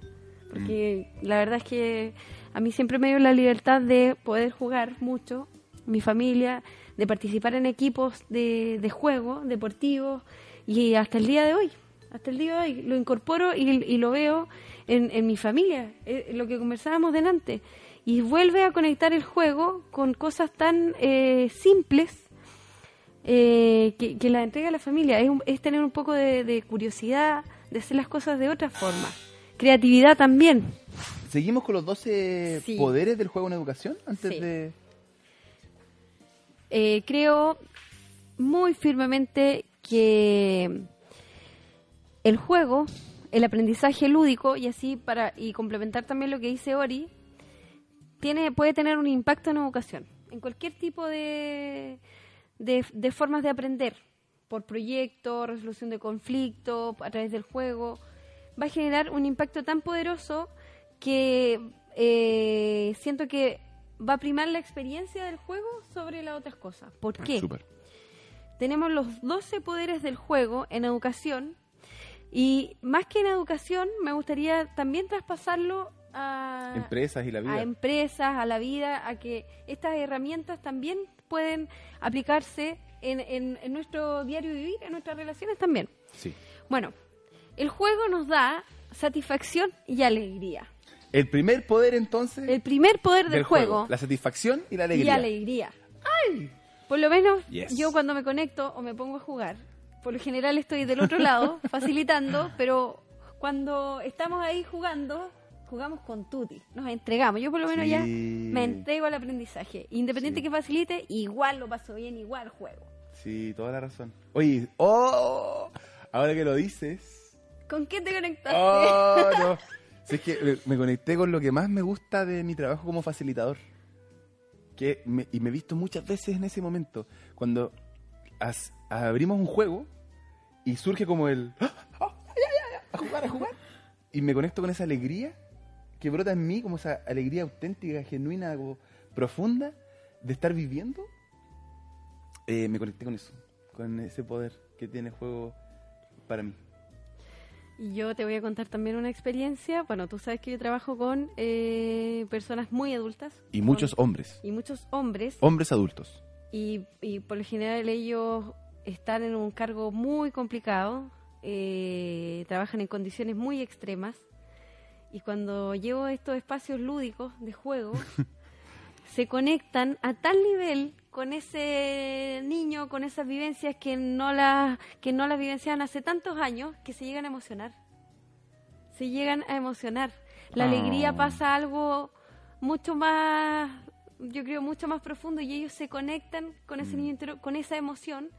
porque la verdad es que a mí siempre me dio la libertad de poder jugar mucho, mi familia, de participar en equipos de, de juego, deportivos, y hasta el día de hoy, hasta el día de hoy, lo incorporo y, y lo veo en, en mi familia, eh, lo que conversábamos delante, y vuelve a conectar el juego con cosas tan eh, simples eh, que, que la entrega a la familia. Es, un- es tener un poco de, de curiosidad, de hacer las cosas de otra forma. Creatividad también. ¿Seguimos con los 12 Sí. poderes del juego en educación? Antes Sí. de... Eh, creo muy firmemente que el juego, el aprendizaje lúdico y así para y complementar también lo que dice Ori, tiene puede tener un impacto en educación, en cualquier tipo de de, formas de aprender, por proyecto, resolución de conflicto, a través del juego, va a generar un impacto tan poderoso que eh, siento que va a primar la experiencia del juego sobre las otras cosas. ¿Por qué? Ah, Súper. tenemos los 12 poderes del juego en educación y más que en educación me gustaría también traspasarlo a Empresas y la vida. a empresas, a la vida, a que estas herramientas también pueden aplicarse en, en- en nuestro diario vivir, en nuestras relaciones también. Sí. Bueno, el juego nos da satisfacción y alegría. El primer poder entonces El primer poder del, del juego, La satisfacción y la y alegría. alegría. Por lo menos Yes. yo cuando me conecto o me pongo a jugar, por lo general estoy del otro lado facilitando, pero cuando estamos ahí jugando, jugamos con tutti, nos entregamos. Yo por lo menos ya me entrego al aprendizaje. Independiente Sí. que facilite, igual lo paso bien, igual juego. Sí, toda la razón. Oye, oh, ahora que lo dices. ¿Con qué te conectaste? Oh, no. Si es que me, me conecté con lo que más me gusta de mi trabajo como facilitador. Que y me he visto muchas veces en ese momento. Cuando abrimos un juego y surge como el. ¡Ah! ¡Ah! A jugar, a jugar. Y me conecto con esa alegría que brota en mí, como esa alegría auténtica, genuina, profunda de estar viviendo. Eh, me conecté con eso, con ese poder que tiene el juego para mí. Y yo te voy a contar también una experiencia. Bueno, tú sabes que yo trabajo con eh, personas muy adultas. Y muchos con- hombres. y muchos hombres. Hombres adultos. Y, y por lo general ellos están en un cargo muy complicado, eh, trabajan en condiciones muy extremas. Y cuando llevo a estos espacios lúdicos de juego, se conectan a tal nivel con ese niño, con esas vivencias que no las que no las vivenciaban hace tantos años, que se llegan a emocionar. Se llegan a emocionar. La Ah. alegría pasa a algo mucho más, yo creo, mucho más profundo y ellos se conectan con ese niño interior, con esa emoción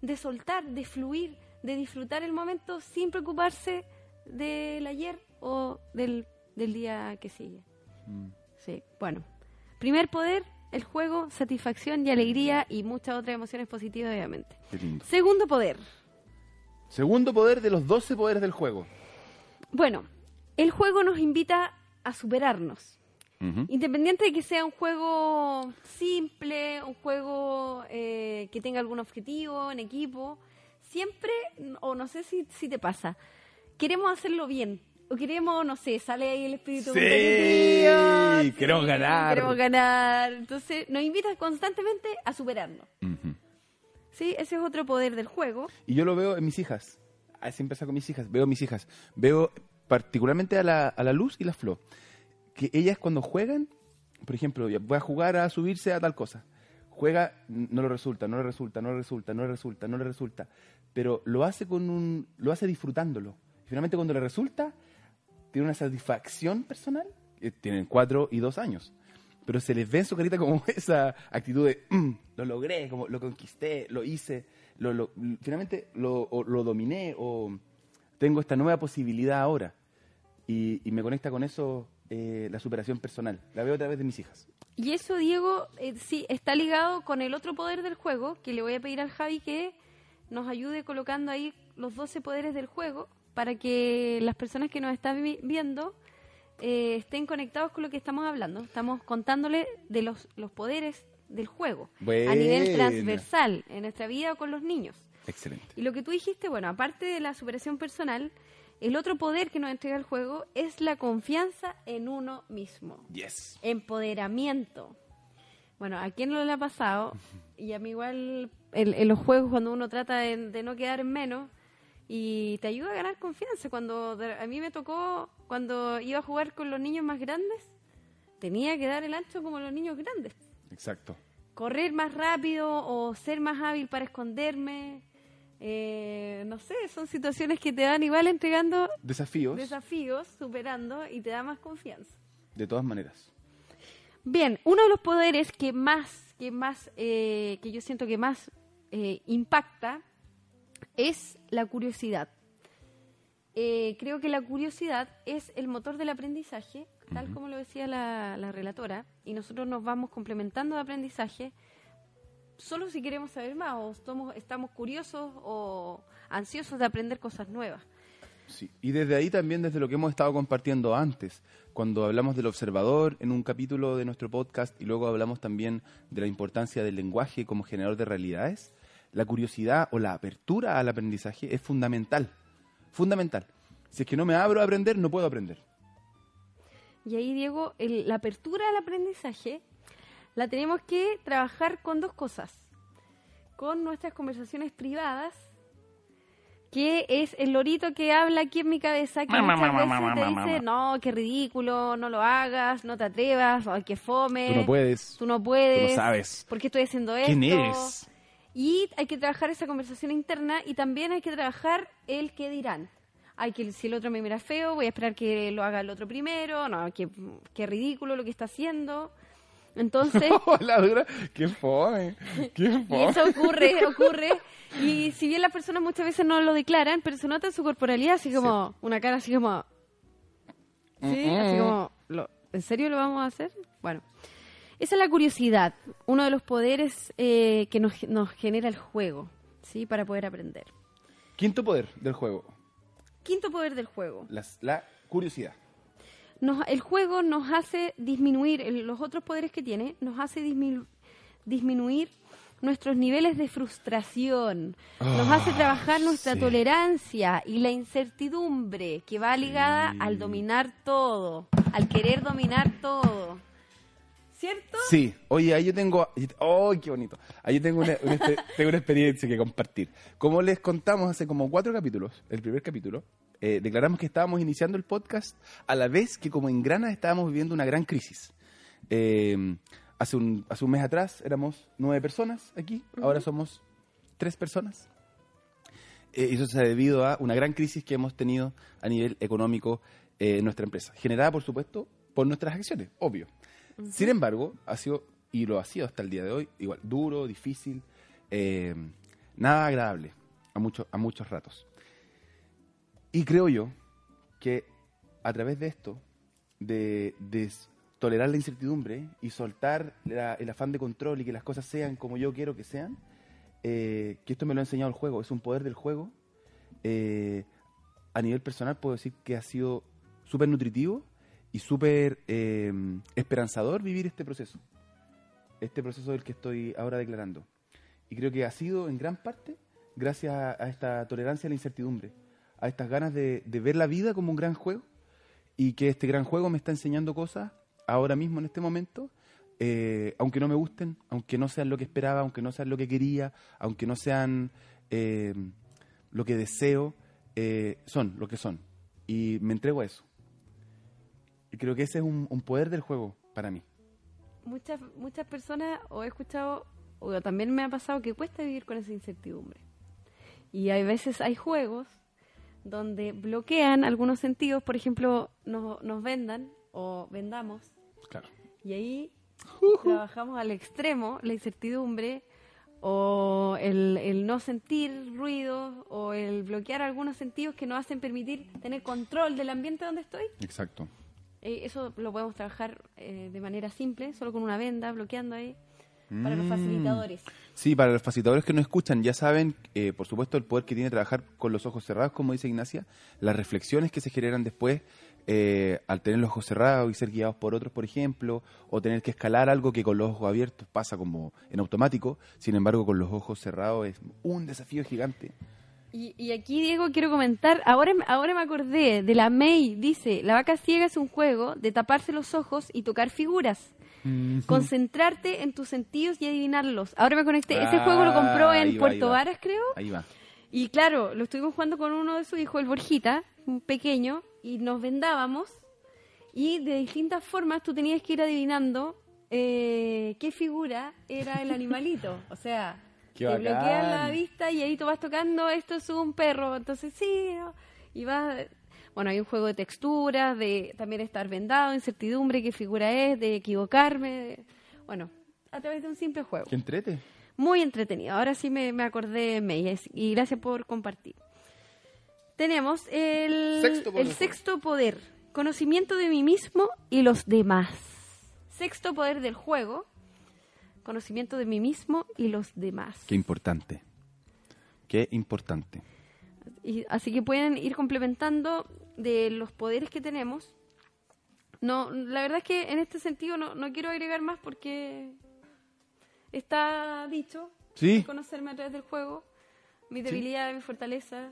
de soltar, de fluir, de disfrutar el momento sin preocuparse del ayer o del, del día que sigue. Mm. Sí, bueno. Primer poder, el juego, satisfacción y alegría y muchas otras emociones positivas, obviamente. Qué lindo. Segundo poder. Segundo poder de los 12 poderes del juego. Bueno, el juego nos invita a superarnos. Independiente de que sea un juego simple, un juego eh, que tenga algún objetivo en equipo, siempre, o no sé si, si te pasa, queremos hacerlo bien. O queremos, no sé, sale ahí el espíritu Sí, competitivo, queremos ganar. Queremos ganar. Entonces, nos invita constantemente a superarnos. Ujú. Sí, ese es otro poder del juego. Y yo lo veo en mis hijas. Así empezar con mis hijas. Veo mis hijas. Veo particularmente a la, a la luz y la flor. Que ellas cuando juegan, por ejemplo, voy a jugar a subirse a tal cosa. Juega, no le resulta, no le resulta, no le resulta, no le resulta, no le resulta. Pero lo hace con un, lo hace disfrutándolo. Y finalmente cuando le resulta, tiene una satisfacción personal. Eh, Tienen cuatro y dos años. Pero se les ve en su carita como esa actitud de, "Mm, lo logré, como lo conquisté, lo hice, lo, lo- finalmente lo, lo dominé o tengo esta nueva posibilidad ahora. Y, y me conecta con eso eh, la superación personal. La veo a través de mis hijas. Y eso, Diego, eh, sí, está ligado con el otro poder del juego, que le voy a pedir al Javi que nos ayude colocando ahí los 12 poderes del juego para que las personas que nos están vi- viendo eh, estén conectados con lo que estamos hablando. Estamos contándole de los, los poderes del juego a nivel transversal en nuestra vida con los niños. Excelente. Y lo que tú dijiste, bueno, aparte de la superación personal, el otro poder que nos entrega el juego es la confianza en uno mismo. Yes. Empoderamiento. Bueno, ¿a quién no le ha pasado? Y a mí igual en, en los juegos cuando uno trata de, de no quedar en menos y te ayuda a ganar confianza. Cuando a mí me tocó, cuando iba a jugar con los niños más grandes, tenía que dar el ancho como los niños grandes. Exacto. Correr más rápido o ser más hábil para esconderme. Eh, no sé, son situaciones que te van igual entregando Desafíos, desafíos, superando y te da más confianza. de todas maneras. Bien, uno de los poderes que más, que más, eh, que yo siento que más eh, impacta es la curiosidad. Eh, creo que la curiosidad es el motor del aprendizaje, tal como lo decía la, la relatora, y nosotros nos vamos complementando de aprendizaje solo si queremos saber más o somos, estamos curiosos o ansiosos de aprender cosas nuevas. Sí. Y desde ahí también, desde lo que hemos estado compartiendo antes, cuando hablamos del observador en un capítulo de nuestro podcast y luego hablamos también de la importancia del lenguaje como generador de realidades, la curiosidad o la apertura al aprendizaje es fundamental. Fundamental. Si es que no me abro a aprender, no puedo aprender. Y ahí, Diego, el- la apertura al aprendizaje la tenemos que trabajar con dos cosas. Con nuestras conversaciones privadas, que es el lorito que habla aquí en mi cabeza, que muchas veces te dice, no, qué ridículo, no lo hagas, no te atrevas, ay, qué fome. Tú no puedes. Tú no puedes. Tú no sabes. ¿Por qué estoy haciendo esto? ¿Quién eres? Y hay que trabajar esa conversación interna y también hay que trabajar el qué dirán. Ay, que si el otro me mira feo, voy a esperar que lo haga el otro primero. No, qué, qué ridículo lo que está haciendo. Entonces, la dura, qué fome, qué y fome. eso ocurre, ocurre. Y si bien las personas muchas veces no lo declaran, pero se nota en su corporalidad, así como una cara así como... Sí, así como... lo- ¿En serio lo vamos a hacer? Bueno, esa es la curiosidad, uno de los poderes eh, que nos, nos genera el juego, ¿sí? Para poder aprender. Quinto poder del juego, Quinto poder del juego. las- la curiosidad. Nos- el juego nos hace disminuir, los otros poderes que tiene, nos hace disminu- disminuir nuestros niveles de frustración, nos hace trabajar nuestra sí. tolerancia y la incertidumbre que va ligada al dominar todo, al querer dominar todo. ¿Cierto? Sí, oye, ahí yo tengo, ¡oh, qué bonito! Ahí yo tengo una, una tengo una experiencia que compartir. Como les contamos hace como cuatro capítulos, el primer capítulo, eh, declaramos que estábamos iniciando el podcast a la vez que como en Grana estábamos viviendo una gran crisis. Eh, hace, un, hace un mes atrás éramos nueve personas aquí, ahora somos tres personas. Eh, eso se ha debido a una gran crisis que hemos tenido a nivel económico eh, en nuestra empresa, generada, por supuesto, por nuestras acciones, obvio. Sin embargo, ha sido, y lo ha sido hasta el día de hoy, igual, duro, difícil, eh, nada agradable a, muchos a muchos ratos. Y creo yo que a través de esto, de, tolerar la incertidumbre y soltar el afán de control y que las cosas sean como yo quiero que sean, eh, que esto me lo ha enseñado el juego, es un poder del juego. eh, a nivel personal puedo decir que ha sido súper nutritivo y súper eh, esperanzador vivir este proceso. Este proceso del que estoy ahora declarando. Y creo que ha sido en gran parte gracias a, esta tolerancia a la incertidumbre, a estas ganas de, de ver la vida como un gran juego y que este gran juego me está enseñando cosas ahora mismo, en este momento, eh, aunque no me gusten, aunque no sean lo que esperaba, aunque no sean lo que quería, aunque no sean eh, lo que deseo, eh, son lo que son. y me entrego a eso. Y creo que ese es un, un poder del juego para mí. Muchas, muchas personas, o he escuchado, o también me ha pasado que cuesta vivir con esa incertidumbre. Y hay veces hay juegos donde bloquean algunos sentidos, por ejemplo, nos, nos vendan o vendamos, Claro. y ahí trabajamos al extremo la incertidumbre o el, el no sentir ruido o el bloquear algunos sentidos que nos hacen permitir tener control del ambiente donde estoy. Exacto. Eh, eso lo podemos trabajar eh, de manera simple, solo con una venda, bloqueando ahí, para los Mm. facilitadores. Sí, para los facilitadores que nos escuchan, ya saben, eh, por supuesto, el poder que tiene trabajar con los ojos cerrados, como dice Ignacia, las reflexiones que se generan después eh, al tener los ojos cerrados y ser guiados por otros, por ejemplo, o tener que escalar algo que con los ojos abiertos pasa como en automático, sin embargo, con los ojos cerrados es un desafío gigante. Y, y aquí, Diego, quiero comentar, ahora, ahora me acordé de la May, dice, la vaca ciega es un juego de taparse los ojos y tocar figuras. Concentrarte en tus sentidos y adivinarlos. Ahora me conecté. Ese Ah, juego lo compró en va, ahí Puerto va. Varas, creo. Ahí va. Y claro, lo estuvimos jugando con uno de sus hijos, el Borjita, un pequeño, y nos vendábamos. Y de distintas formas tú tenías que ir adivinando eh, qué figura era el animalito. O sea, Qué te bloquean la vista y ahí tú vas tocando, esto es un perro. Entonces sí, y vas... Bueno, hay un juego de texturas, de también estar vendado, incertidumbre, qué figura es, de equivocarme. de- Bueno, a través de un simple juego. Qué entrete. Muy entretenido. Ahora sí me, me acordé, May, y gracias por compartir. Tenemos el Sexto poder. el sexto poder, conocimiento de mí mismo y los demás. Sexto poder del juego, conocimiento de mí mismo y los demás. Qué importante. Qué importante. Y, así que pueden ir complementando de los poderes que tenemos. No, la verdad es que en este sentido no, no quiero agregar más porque está dicho. Sí. Conocerme a través del juego, mi debilidad, mi fortaleza,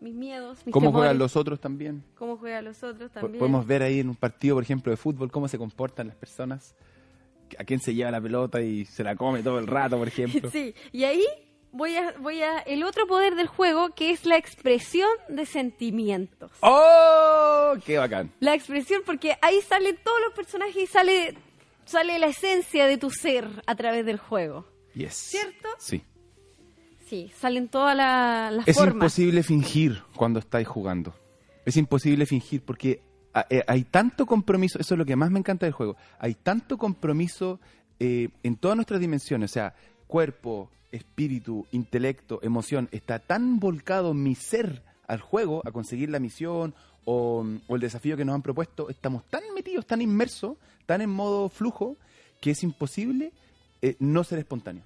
mis miedos, mis ¿Cómo temores, juegan los otros también? cómo juegan los otros también. Podemos ver ahí en un partido, por ejemplo, de fútbol, cómo se comportan las personas. A quién se lleva la pelota y se la come todo el rato, por ejemplo. Sí, y ahí voy a, voy a el otro poder del juego que es la expresión de sentimientos. ¡Oh! ¡Qué bacán! La expresión, porque ahí salen todos los personajes y sale, sale la esencia de tu ser a través del juego. Yes. ¿Cierto? Sí. Sí, salen todas la- las Es formas. imposible fingir cuando estáis jugando. Es imposible fingir porque hay tanto compromiso, eso es lo que más me encanta del juego, hay tanto compromiso eh, en todas nuestras dimensiones, o sea, cuerpo, espíritu, intelecto, emoción, está tan volcado mi ser al juego, a conseguir la misión o, el desafío que nos han propuesto, estamos tan metidos, tan inmersos, tan en modo flujo, que es imposible eh, no ser espontáneo.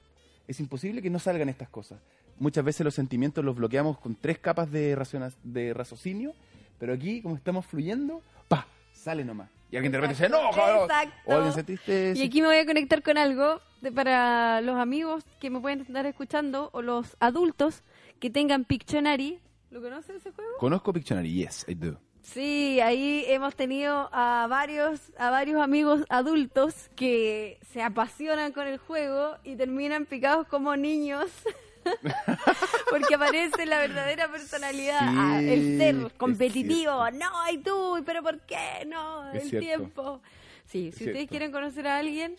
Es imposible que no salgan estas cosas. Muchas veces los sentimientos los bloqueamos con tres capas de, de raciocinio, pero aquí, como estamos fluyendo. Sale nomás. Y alguien de repente se enoja. ¿no? Exacto. O alguien se triste. Y aquí me voy a conectar con algo de- para los amigos que me pueden estar escuchando o los adultos que tengan Pictionary. ¿Lo conocen ese juego? Conozco Pictionary, yes, I do. Sí, ahí hemos tenido a varios, a varios amigos adultos que se apasionan con el juego y terminan picados como niños. Porque aparece la verdadera personalidad, Sí, ah, el ser competitivo. No, y tú, pero ¿por qué? No, Es el cierto. tiempo. Sí, Es si ustedes quieren conocer a alguien,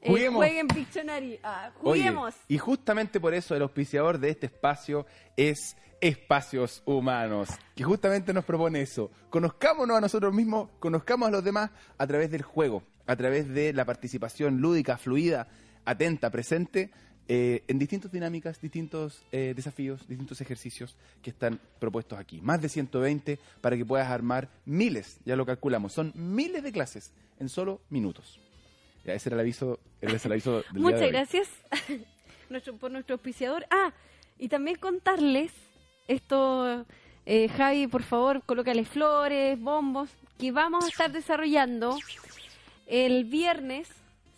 eh, jueguen Pictionary. Ah, Oye, juguemos. y justamente por eso el auspiciador de este espacio es Espacios Humanos, que justamente nos propone eso. Conozcámonos a nosotros mismos, conozcamos a los demás a través del juego, a través de la participación lúdica, fluida, atenta, presente, eh, en distintas dinámicas, distintos eh, desafíos, distintos ejercicios que están propuestos aquí. Más de 120 para que puedas armar miles, ya lo calculamos, son miles de clases en solo minutos. Ya, ese era el aviso, es el aviso del día de Muchas gracias nuestro, por nuestro auspiciador. Ah, y también contarles esto, eh, Javi, por favor, colócale flores, bombos, que vamos a estar desarrollando el viernes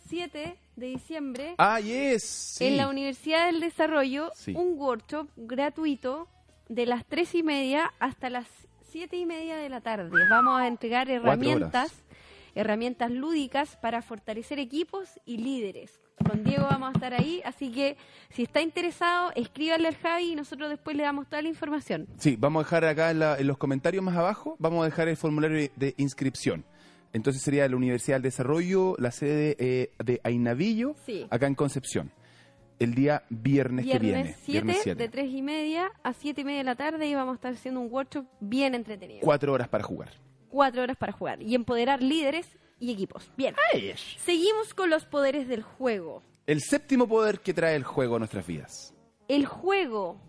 7 de diciembre Ah, yes. sí. en la Universidad del Desarrollo Sí. un workshop gratuito de las tres y media hasta las siete y media de la tarde. Vamos a entregar herramientas herramientas lúdicas para fortalecer equipos y líderes. Con Diego vamos a estar ahí, así que si está interesado, escríbale al Javi y nosotros después le damos toda la información. Sí, vamos a dejar acá en, la- en los comentarios más abajo, vamos a dejar el formulario de inscripción. Entonces sería la Universidad del Desarrollo, la sede eh, de Ainavillo, Sí. acá en Concepción. El día viernes, que viene. Viernes 7, viernes 7. de 3 y media a 7 y media de la tarde y vamos a estar haciendo un workshop bien entretenido. Cuatro horas para jugar. Cuatro horas para jugar y empoderar líderes y equipos. Bien. Seguimos con los poderes del juego. El séptimo poder que trae el juego a nuestras vidas. El juego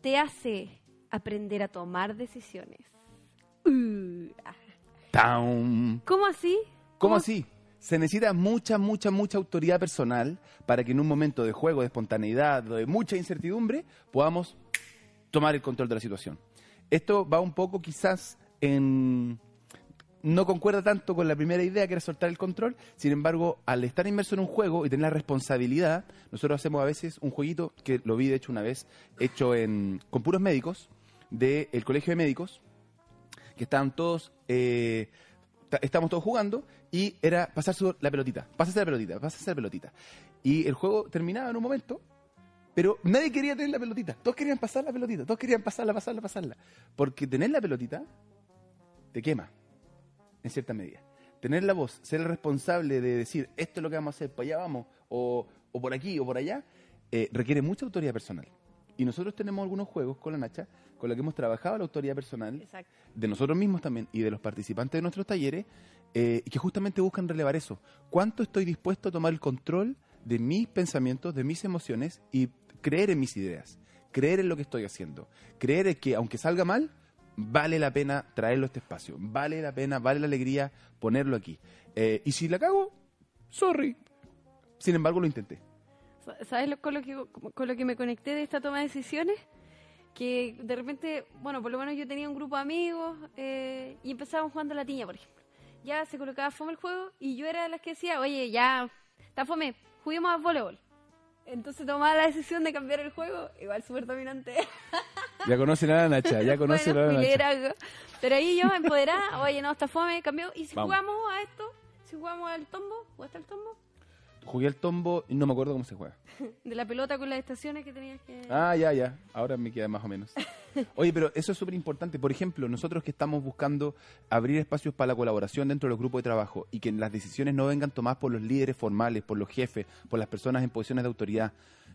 te hace aprender a tomar decisiones. Uh, ah. ¿Cómo así? ¿Cómo así? Se necesita mucha, mucha, mucha autoridad personal para que en un momento de juego, de espontaneidad, de mucha incertidumbre, podamos tomar el control de la situación. Esto va un poco quizás en... No concuerda tanto con la primera idea que era soltar el control, sin embargo, al estar inmerso en un juego y tener la responsabilidad, nosotros hacemos a veces un jueguito, que lo vi de hecho una vez, hecho en, con puros médicos, del Colegio de Médicos, que estaban todos, eh, todos jugando y era pasar la pelotita, pasarse la pelotita, pasarse la pelotita. Y el juego terminaba en un momento, pero nadie quería tener la pelotita, todos querían pasar la pelotita, todos querían pasarla, pasarla, pasarla. Porque tener la pelotita te quema, en cierta medida. Tener la voz, ser el responsable de decir esto es lo que vamos a hacer, para allá vamos, o, o por aquí, o por allá, eh, requiere mucha autoridad personal. Y nosotros tenemos algunos juegos con la Nacha con los que hemos trabajado la autoridad personal Exacto. de nosotros mismos también y de los participantes de nuestros talleres eh, que justamente buscan relevar eso. ¿Cuánto estoy dispuesto a tomar el control de mis pensamientos, de mis emociones y creer en mis ideas? Creer en lo que estoy haciendo. Creer en que aunque salga mal, vale la pena traerlo a este espacio. Vale la pena, vale la alegría ponerlo aquí. Eh, y si la cago, sorry. Sin embargo, lo intenté. Sa- ¿Sabes lo- con, lo que, con lo que me conecté de esta toma de decisiones? Que de repente, bueno, por lo menos yo tenía un grupo de amigos eh, y empezábamos jugando a la tiña, por ejemplo. Ya se colocaba fome el juego y yo era de las que decía, oye, ya, está fome, juguemos a voleibol. Entonces tomaba la decisión de cambiar el juego, igual súper dominante. Ya conocen a la Nacha, ya conocen Bueno, a la Nacha. Pero ahí yo empoderada, oye, no, está fome, cambió. ¿Y si Vamos. jugamos a esto? ¿Si jugamos al tombo? ¿Jugaste al tombo? Jugué al tombo y no me acuerdo cómo se juega. De la pelota con las estaciones que tenías que... Ah, ya, ya. Ahora me queda más o menos. Oye, pero eso es súper importante. Por ejemplo, nosotros que estamos buscando abrir espacios para la colaboración dentro de los grupos de trabajo y que las decisiones no vengan tomadas por los líderes formales, por los jefes, por las personas en posiciones de autoridad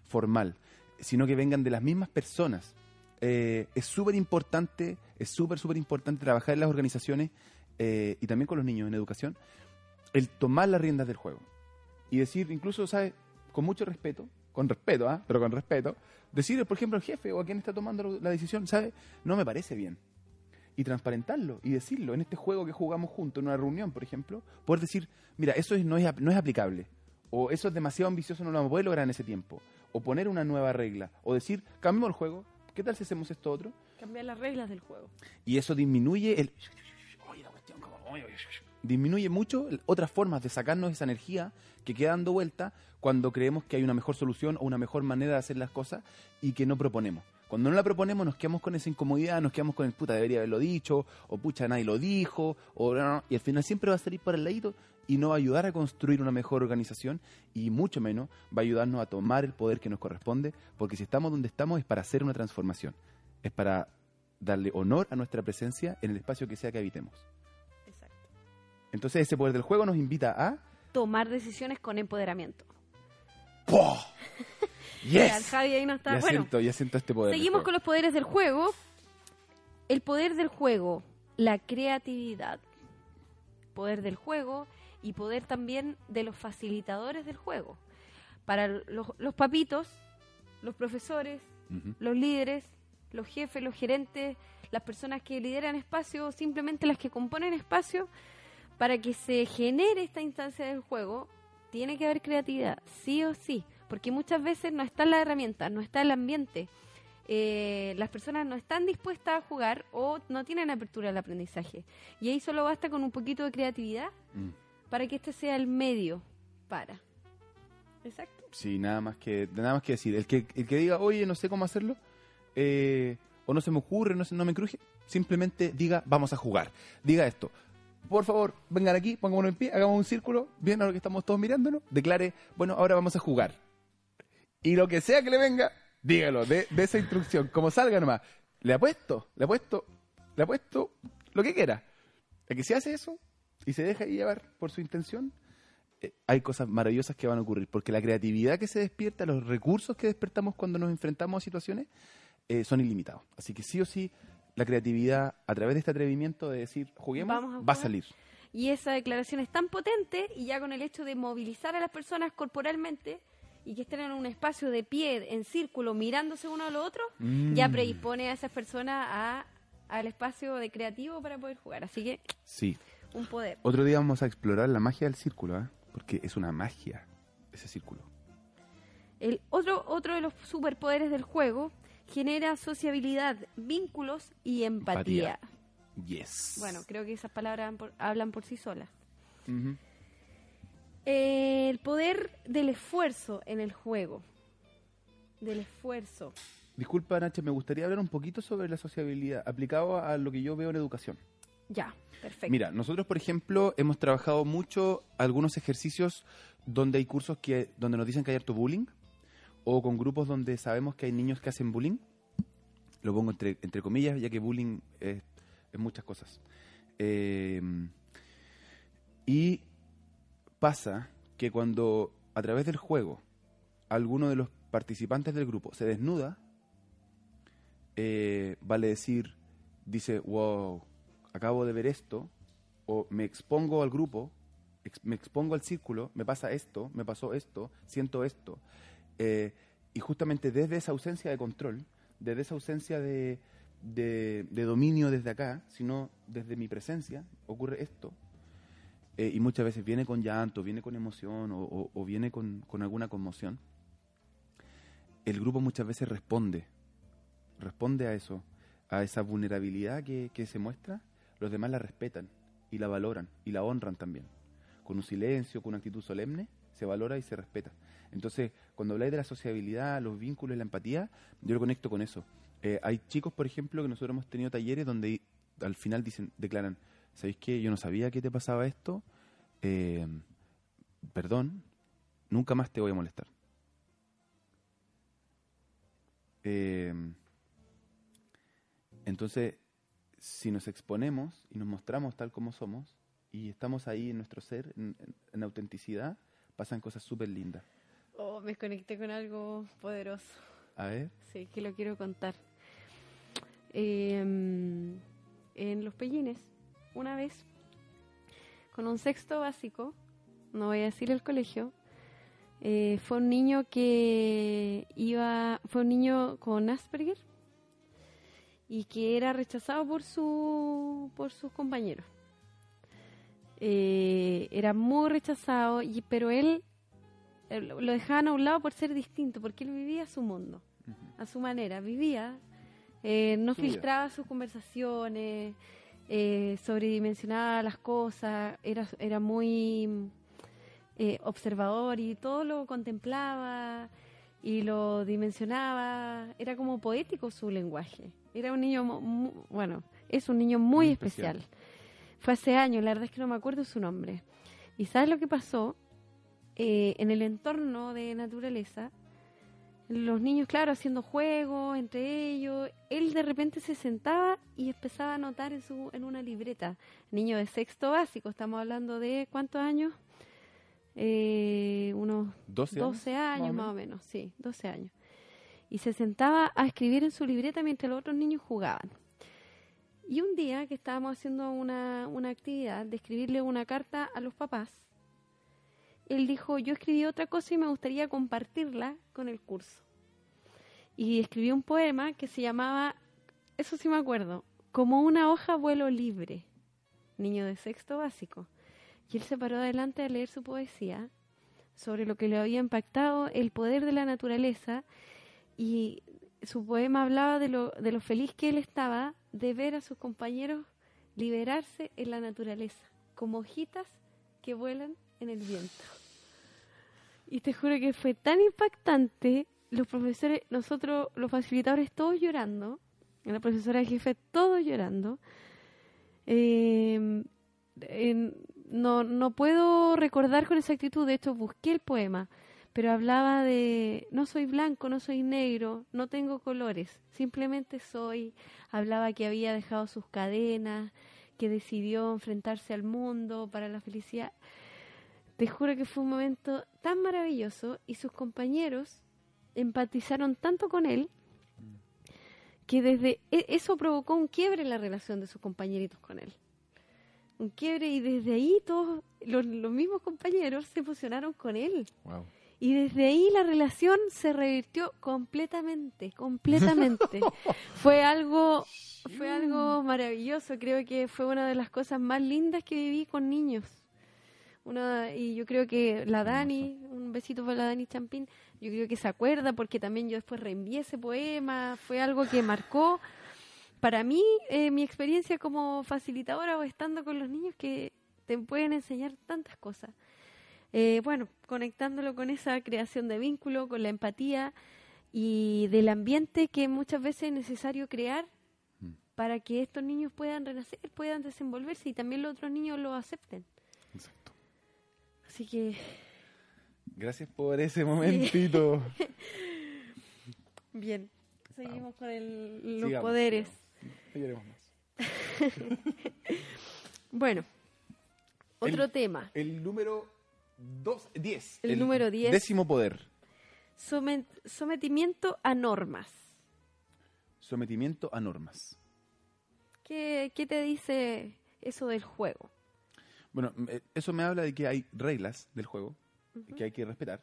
formal, sino que vengan de las mismas personas. Eh, es súper importante, es súper, súper importante trabajar en las organizaciones eh, y también con los niños en educación, el tomar las riendas del juego y decir, incluso, ¿sabes? Con mucho respeto, con respeto, ¿ah? Pero con respeto, decir, por ejemplo, al jefe o a quien está tomando la decisión, ¿sabes? No me parece bien. Y transparentarlo y decirlo en este juego que jugamos juntos, en una reunión, por ejemplo, poder decir, mira, eso es- no, es, no es aplicable. O eso es demasiado ambicioso, no lo vamos a poder lograr en ese tiempo. O poner una nueva regla. O decir, cambiemos el juego, ¿qué tal si hacemos esto otro? Cambiar las reglas del juego. Y eso disminuye el... Oye, la cuestión como-. Disminuye mucho otras formas de sacarnos esa energía que queda dando vuelta cuando creemos que hay una mejor solución o una mejor manera de hacer las cosas y que no proponemos. Cuando no la proponemos nos quedamos con esa incomodidad, nos quedamos con el puta, debería haberlo dicho, o pucha, nadie lo dijo, o no, no, y al final siempre va a salir para el ladito y no va a ayudar a construir una mejor organización y mucho menos va a ayudarnos a tomar el poder que nos corresponde, porque si estamos donde estamos es para hacer una transformación, es para darle honor a nuestra presencia en el espacio que sea que habitemos. Exacto. Entonces ese poder del juego nos invita a... Tomar decisiones con empoderamiento. ¡Poh! ¡Yes! Javi ahí no está. Ya, bueno, siento, ya siento este poder. del seguimos juego. con los poderes del juego. El poder del juego, la creatividad. Poder del juego y poder también de los facilitadores del juego. Para los, los papitos, los profesores, los líderes, los jefes, los gerentes, las personas que lideran espacio, simplemente las que componen espacio, para que se genere esta instancia del juego, tiene que haber creatividad, sí o sí, porque muchas veces no están las herramientas, no está el ambiente. Eh, las personas no están dispuestas a jugar o no tienen apertura al aprendizaje. Y ahí solo basta con un poquito de creatividad Mm. para que este sea el medio para. Exacto. Sí, nada más que nada más que decir. El que, el que diga, oye, no sé cómo hacerlo, eh, o no se me ocurre, no, se- no me cruje, simplemente diga, vamos a jugar. Diga esto. Por favor, vengan aquí, pongámonos en pie, hagamos un círculo, bien a lo que estamos todos mirándonos, declare, bueno, ahora vamos a jugar. Y lo que sea que le venga, dígalo, de, esa instrucción, como salga nomás. Le apuesto, le apuesto, le apuesto lo que quiera. El que se hace eso y se deja llevar por su intención, eh, hay cosas maravillosas que van a ocurrir, porque la creatividad que se despierta, los recursos que despertamos cuando nos enfrentamos a situaciones, eh, son ilimitados. Así que sí o sí, la creatividad, a través de este atrevimiento de decir, juguemos, Vamos a va a salir. Y esa declaración es tan potente y ya con el hecho de movilizar a las personas corporalmente y que estén en un espacio de pie, en círculo, mirándose uno a lo otro, Mm. ya predispone a esas personas a, al espacio de creativo para poder jugar. Así que Sí. un poder. Otro día vamos a explorar la magia del círculo, ¿eh? porque es una magia ese círculo. El otro, otro de los superpoderes del juego genera sociabilidad, vínculos y empatía. Yes. Bueno, creo que esas palabras hablan por, sí solas. Eh, el poder del esfuerzo en el juego. Del esfuerzo. Disculpa, Nacha, me gustaría hablar un poquito sobre la sociabilidad aplicado a lo que yo veo en educación. Ya, perfecto. Mira, nosotros, por ejemplo, hemos trabajado mucho algunos ejercicios donde hay cursos que donde nos dicen que hay harto bullying o con grupos donde sabemos que hay niños que hacen bullying. Lo pongo entre, entre comillas, ya que bullying es, muchas cosas. Eh, y pasa que cuando a través del juego alguno de los participantes del grupo se desnuda, eh, vale decir, dice, wow, acabo de ver esto, o me expongo al grupo, me expongo al círculo, me pasa esto, me pasó esto, siento esto. Eh, y justamente desde esa ausencia de control, desde esa ausencia de, de- dominio desde acá, sino desde mi presencia, ocurre esto. Eh, y muchas veces viene con llanto, viene con emoción o, o- o viene con, con alguna conmoción. El grupo muchas veces responde, responde a eso, a esa vulnerabilidad que, que se muestra, los demás la respetan y la valoran y la honran también. Con un silencio, con una actitud solemne, se valora y se respeta. Entonces, cuando habláis de la sociabilidad, los vínculos, la empatía, yo lo conecto con eso. Eh, hay chicos, por ejemplo, que nosotros hemos tenido talleres donde al final dicen, declaran, ¿sabéis qué? Yo no sabía que te pasaba esto. Eh, perdón, nunca más te voy a molestar. Eh, entonces, si nos exponemos y nos mostramos tal como somos y estamos ahí en nuestro ser, en, en- en autenticidad, pasan cosas súper lindas. Oh, me conecté con algo poderoso. A ver, Sí, que lo quiero contar. Eh, en Los Pellines, una vez, con un sexto básico, no voy a decir el colegio, eh, fue un niño que iba, fue un niño con Asperger y que era rechazado por su, por sus compañeros. Eh, era muy rechazado, y, pero él lo dejaban a un lado por ser distinto, porque él vivía su mundo, a su manera, vivía, eh, no Su vida. filtraba sus conversaciones, eh, sobredimensionaba las cosas, era, era muy eh, observador y todo lo contemplaba y lo dimensionaba, era como poético su lenguaje, era un niño, bueno, es un niño muy, Muy especial. especial. Fue hace años, la verdad es que no me acuerdo su nombre. ¿Y sabes lo que pasó? Eh, en el entorno de naturaleza, los niños, claro, haciendo juegos entre ellos, él de repente se sentaba y empezaba a anotar en, su, en una libreta. Niño de sexto básico, estamos hablando de cuántos años? Eh, unos 12 12 años, años, más o menos, sí, 12 años. Y se sentaba a escribir en su libreta mientras los otros niños jugaban. Y un día que estábamos haciendo una, una actividad de escribirle una carta a los papás, él dijo, yo escribí otra cosa y me gustaría compartirla con el curso. Y escribió un poema que se llamaba, eso sí me acuerdo, como una hoja vuelo libre, niño de sexto básico. Y él se paró adelante a leer su poesía sobre lo que le había impactado el poder de la naturaleza y su poema hablaba de lo, de lo feliz que él estaba de ver a sus compañeros liberarse en la naturaleza, como hojitas que vuelan en el viento. Y te juro que fue tan impactante, los profesores, nosotros, los facilitadores, todos llorando, la profesora jefe, todos llorando. Eh, no, no puedo recordar con exactitud, de hecho busqué el poema, pero hablaba de no soy blanco, no soy negro, no tengo colores, simplemente soy. Hablaba que había dejado sus cadenas, que decidió enfrentarse al mundo para la felicidad. Te juro que fue un momento tan maravilloso y sus compañeros empatizaron tanto con él que desde e- eso provocó un quiebre en la relación de sus compañeritos con él. Un quiebre y desde ahí todos los, los mismos compañeros se emocionaron con él. Wow. Y desde ahí la relación se revirtió completamente, completamente. fue algo fue algo maravilloso, creo que fue una de las cosas más lindas que viví con niños. Una, y yo creo que la Dani, un besito para la Dani Champín, yo creo que se acuerda porque también yo después reenvié ese poema, fue algo que marcó para mí eh, mi experiencia como facilitadora o estando con los niños que te pueden enseñar tantas cosas. Eh, bueno, conectándolo con esa creación de vínculo, con la empatía y del ambiente que muchas veces es necesario crear para que estos niños puedan renacer, puedan desenvolverse y también los otros niños lo acepten. Exacto. Así que, Gracias por ese momentito. bien, seguimos con el- los Sigamos, poderes. sigamos. Más. Bueno, otro El- tema. El número dos, 10. El número 10. Décimo poder. Somet- sometimiento a normas. Sometimiento a normas. ¿Qué, ¿Qué te dice eso del juego? Bueno, eh, eso me habla de que hay reglas del juego que hay que respetar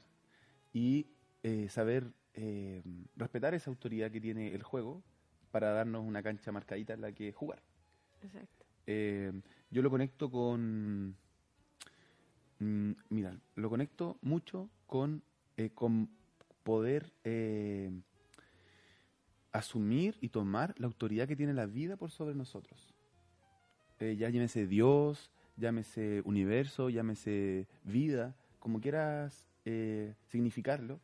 y eh, saber eh, respetar esa autoridad que tiene el juego para darnos una cancha marcadita en la que jugar. Exacto. Eh, yo lo conecto con. mm, mira, lo conecto mucho con, eh, con poder asumir y tomar la autoridad que tiene la vida por sobre nosotros. Ya llámese Dios, llámese universo, llámese vida, como quieras eh, significarlo,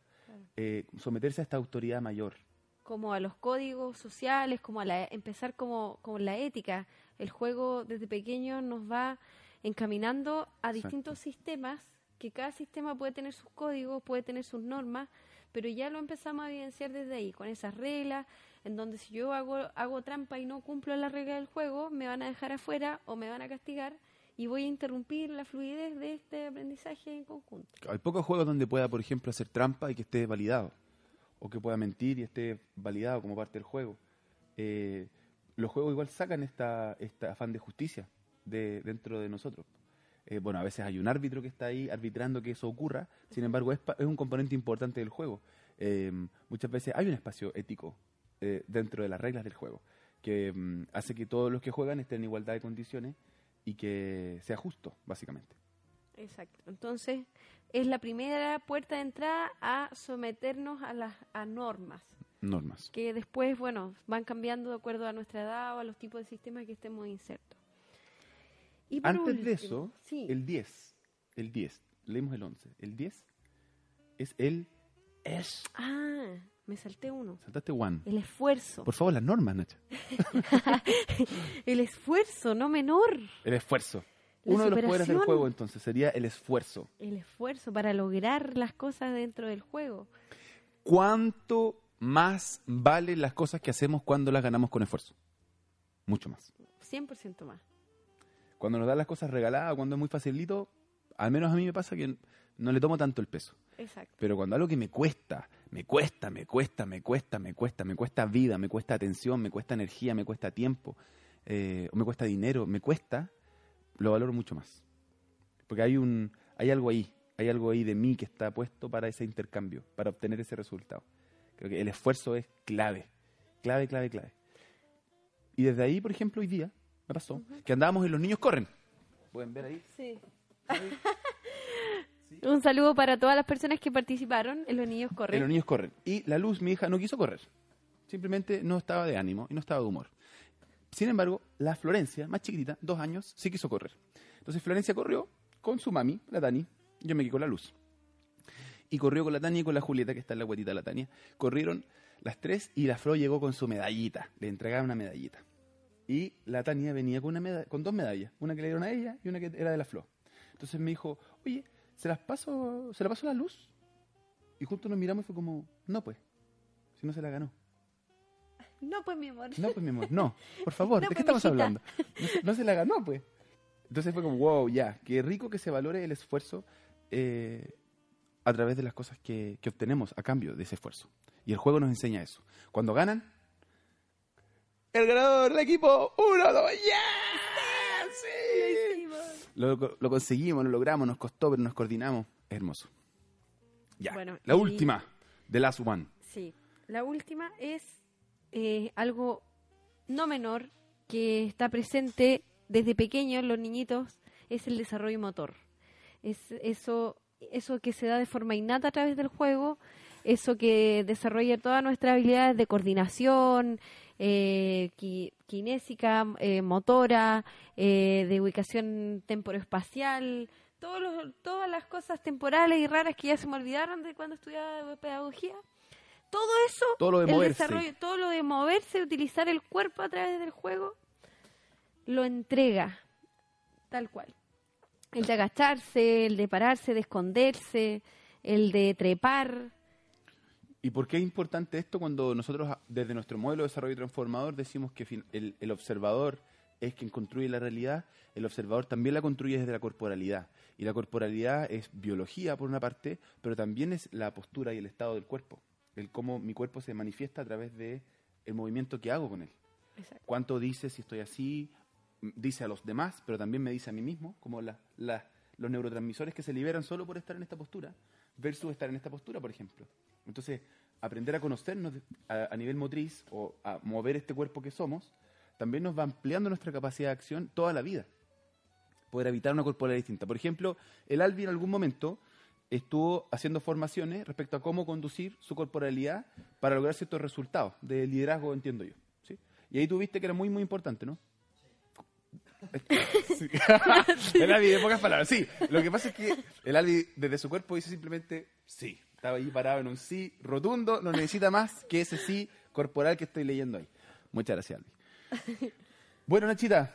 eh, someterse a esta autoridad mayor. como a los códigos sociales, como a la, empezar como, como la ética. El juego desde pequeño nos va encaminando a Exacto. distintos sistemas, que cada sistema puede tener sus códigos, puede tener sus normas, pero ya lo empezamos a evidenciar desde ahí, con esas reglas, en donde si yo hago, hago trampa y no cumplo la regla del juego, me van a dejar afuera o me van a castigar y voy a interrumpir la fluidez de este aprendizaje en conjunto. Hay pocos juegos donde pueda, por ejemplo, hacer trampa y que esté validado. O que pueda mentir y esté validado como parte del juego. Eh, los juegos igual sacan esta, esta afán de justicia de, dentro de nosotros. Eh, bueno, a veces hay un árbitro que está ahí arbitrando que eso ocurra, sin embargo es, pa- es un componente importante del juego. Eh, muchas veces hay un espacio ético eh, dentro de las reglas del juego que mm, hace que todos los que juegan estén en igualdad de condiciones y que sea justo, básicamente. Exacto. Entonces, es la primera puerta de entrada a someternos a las a normas, Normas. que después, bueno, van cambiando de acuerdo a nuestra edad o a los tipos de sistemas que estemos insertos. Y Antes de eso, sí. el 10, el 10, leímos el 11, el 10 es el es. Ah, me salté uno. Saltaste one. El esfuerzo. Por favor, las normas, Nacha. El esfuerzo, no menor. El esfuerzo. La Uno de los poderes del juego, entonces, sería el esfuerzo. El esfuerzo para lograr las cosas dentro del juego. ¿Cuánto más valen las cosas que hacemos cuando las ganamos con esfuerzo? Mucho más. 100% más. Cuando nos dan las cosas regaladas, cuando es muy facilito, al menos a mí me pasa que no le tomo tanto el peso. Exacto. Pero cuando algo que me cuesta, me cuesta, me cuesta, me cuesta, me cuesta, me cuesta vida, me cuesta atención, me cuesta energía, me cuesta tiempo, eh, me cuesta dinero, me cuesta, lo valoro mucho más. Porque hay un, hay algo ahí, hay algo ahí de mí que está puesto para ese intercambio, para obtener ese resultado. Creo que el esfuerzo es clave, clave, clave, clave. Y desde ahí, por ejemplo, hoy día me pasó que andábamos en los niños corren. Pueden ver ahí. Sí. Un saludo para todas las personas que participaron en Los Niños En Corren. los niños corren. Y la luz, mi hija, no quiso correr. Simplemente no estaba de ánimo y no estaba de humor. Sin embargo, la Florencia, más chiquitita, dos años, sí quiso correr. Entonces Florencia corrió con su mami, la Tani. Yo me quedé con la luz. Y corrió con la Tania y con la Julieta, que está en la guatita de la Tania. Corrieron las tres y la Flo llegó con su medallita. Le entregaron una medallita. Y la Tania venía con, una con dos medallas, una que le dieron a ella y una que era de la Flo. Entonces me dijo, oye, ¿se las paso, ¿se la paso a la luz? Y juntos nos miramos y fue como, no pues, si no se la ganó. No, pues mi amor. No, pues mi amor, no, por favor, No, ¿de qué pues, estamos hablando? No, se- no se la ganó, pues. Entonces fue como, wow, ya, qué rico que se valore el esfuerzo eh, a través de las cosas que, que obtenemos a cambio de ese esfuerzo. Y el juego nos enseña eso. Cuando ganan, el ganador del equipo, uno, dos, ¡ya! Lo, lo conseguimos, lo logramos, nos costó, pero nos coordinamos. Hermoso. Ya, Bueno, la y- última, The Last One. Sí, la última es eh, algo no menor que está presente desde pequeños los niñitos, es el desarrollo motor. Es eso, eso que se da de forma innata a través del juego, eso que desarrolla todas nuestras habilidades de coordinación, eh, qui- kinésica, eh, motora, eh, de ubicación temporoespacial, todos los- todas las cosas temporales y raras que ya se me olvidaron de cuando estudiaba pedagogía. Todo eso, Todo lo de el moverse. desarrollo, todo lo de moverse, utilizar el cuerpo a través del juego, lo entrega tal cual. El de agacharse, el de pararse, de esconderse, el de trepar. ¿Y por qué es importante esto cuando nosotros, desde nuestro modelo de desarrollo transformador, decimos que el, el observador es quien construye la realidad? El observador también la construye desde la corporalidad. Y la corporalidad es biología, por una parte, pero también es la postura y el estado del cuerpo. El cómo mi cuerpo se manifiesta a través de el movimiento que hago con él. Cuánto dice si estoy así, dice a los demás, pero también me dice a mí mismo, como la- la- los neurotransmisores que se liberan solo por estar en esta postura, versus estar en esta postura, por ejemplo. Entonces, aprender a conocernos a, a nivel motriz o a mover este cuerpo que somos, también nos va ampliando nuestra capacidad de acción toda la vida. Poder evitar una corporalidad distinta. Por ejemplo, el Albi en algún momento estuvo haciendo formaciones respecto a cómo conducir su corporalidad para lograr ciertos resultados de liderazgo, entiendo yo. ¿sí? Y ahí tuviste que era muy, muy importante, ¿no? Sí. el Albi, de pocas palabras, sí. Lo que pasa es que el Albi desde su cuerpo dice simplemente sí. Estaba ahí parado en un sí rotundo, no necesita más que ese sí corporal que estoy leyendo ahí. Muchas gracias, Albi. Bueno, Nachita,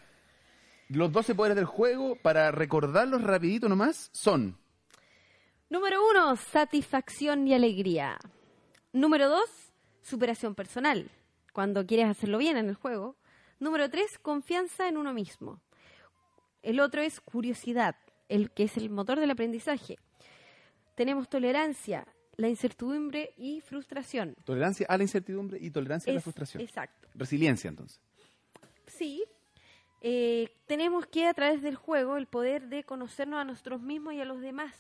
los 12 poderes del juego, para recordarlos rapidito nomás, son Número uno, satisfacción y alegría. Número dos, superación personal, cuando quieres hacerlo bien en el juego. Número tres, confianza en uno mismo. El otro es curiosidad, el que es el motor del aprendizaje. Tenemos tolerancia, la incertidumbre y frustración. tolerancia a la incertidumbre y tolerancia a la frustración. Exacto. Resiliencia, entonces. Sí. Eh, tenemos que a través del juego el poder de conocernos a nosotros mismos y a los demás.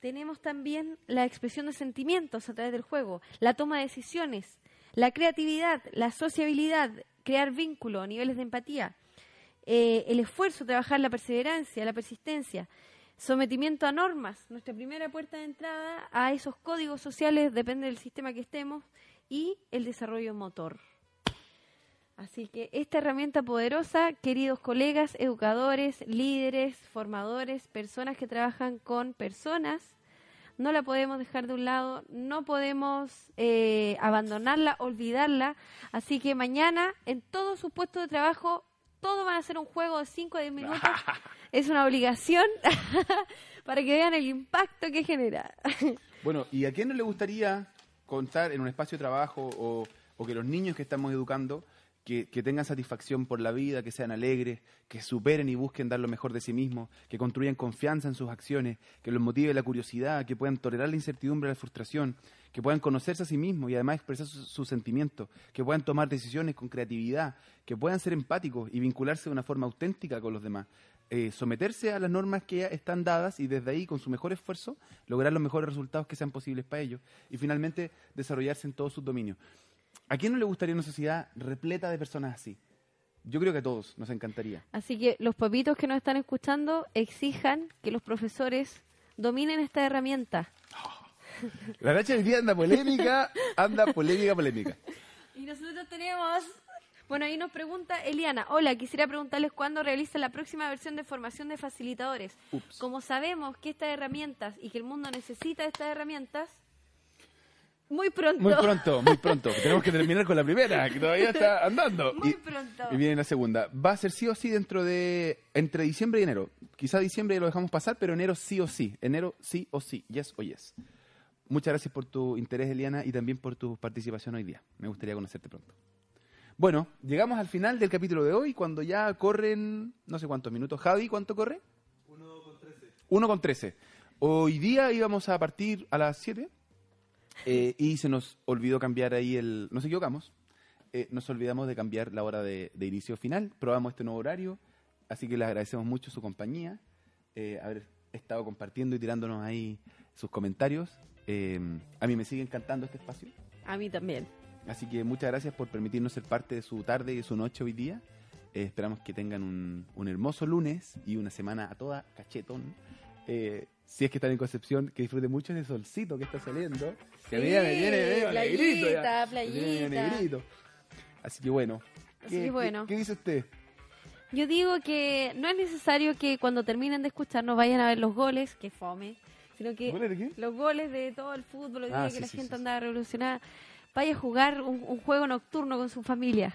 Tenemos también la expresión de sentimientos a través del juego, la toma de decisiones, la creatividad, la sociabilidad, crear vínculos, niveles de empatía, eh, el esfuerzo, trabajar la perseverancia, la persistencia, sometimiento a normas, nuestra primera puerta de entrada a esos códigos sociales, depende del sistema que estemos, y el desarrollo motor. Así que esta herramienta poderosa, queridos colegas, educadores, líderes, formadores, personas que trabajan con personas, no la podemos dejar de un lado, no podemos eh, abandonarla, olvidarla. Así que mañana en todos sus puestos de trabajo, todos van a ser un juego de 5 a 10 minutos. es una obligación para que vean el impacto que genera. Bueno, ¿y a quién no le gustaría contar en un espacio de trabajo o, o que los niños que estamos educando que, tengan satisfacción por la vida, que sean alegres, que superen y busquen dar lo mejor de sí mismos, que construyan confianza en sus acciones, que los motive la curiosidad, que puedan tolerar la incertidumbre la frustración, que puedan conocerse a sí mismos y además expresar sus, sus sentimientos, que puedan tomar decisiones con creatividad, que puedan ser empáticos y vincularse de una forma auténtica con los demás, eh, someterse a las normas que ya están dadas y desde ahí, con su mejor esfuerzo, lograr los mejores resultados que sean posibles para ellos y finalmente desarrollarse en todos sus dominios. ¿A quién no le gustaría una sociedad repleta de personas así? Yo creo que a todos nos encantaría. Así que los papitos que nos están escuchando exijan que los profesores dominen esta herramienta. La Nacha hoy día anda polémica, anda polémica, polémica. Y nosotros tenemos... Bueno, ahí nos pregunta Eliana. Hola, quisiera preguntarles cuándo realiza la próxima versión de formación de facilitadores. Ups. Como sabemos que estas herramientas y que el mundo necesita estas herramientas, Muy pronto. Muy pronto, muy pronto. Tenemos que terminar con la primera, que todavía está andando. Muy y, pronto. y viene la segunda. Va a ser sí o sí dentro de. entre diciembre y enero. Quizá diciembre lo dejamos pasar, pero enero sí o sí. Enero sí o sí. Yes o yes. Muchas gracias por tu interés, Eliana, y también por tu participación hoy día. Me gustaría conocerte pronto. Bueno, llegamos al final del capítulo de hoy, cuando ya corren no sé cuántos minutos. Javi, ¿cuánto corre? 1 con 13. 1 con 13. Hoy día íbamos a partir a las 7 eh, y se nos olvidó cambiar ahí el... Nos equivocamos. Eh, nos olvidamos de cambiar la hora de, de inicio final. Probamos este nuevo horario, así que les agradecemos mucho su compañía, eh, haber estado compartiendo y tirándonos ahí sus comentarios. Eh, a mí me sigue encantando este espacio. A mí también. Así que muchas gracias por permitirnos ser parte de su tarde y de su noche hoy día. Eh, esperamos que tengan un, un hermoso lunes y una semana a toda cachetón. Si es que están en Concepción, que disfruten mucho ese solcito que está saliendo. Que Sí, viene, viene, negrito ya. playita. Viene negrito. Así que bueno. Así que bueno. ¿qué, qué dice usted? Yo digo que no es necesario que cuando terminen de escucharnos vayan a ver los goles, que fome, sino que ¿Goles de qué? los goles de todo el fútbol, Ah, día sí, que la sí, gente sí, anda revolucionada, vaya a jugar un, un juego nocturno con su familia.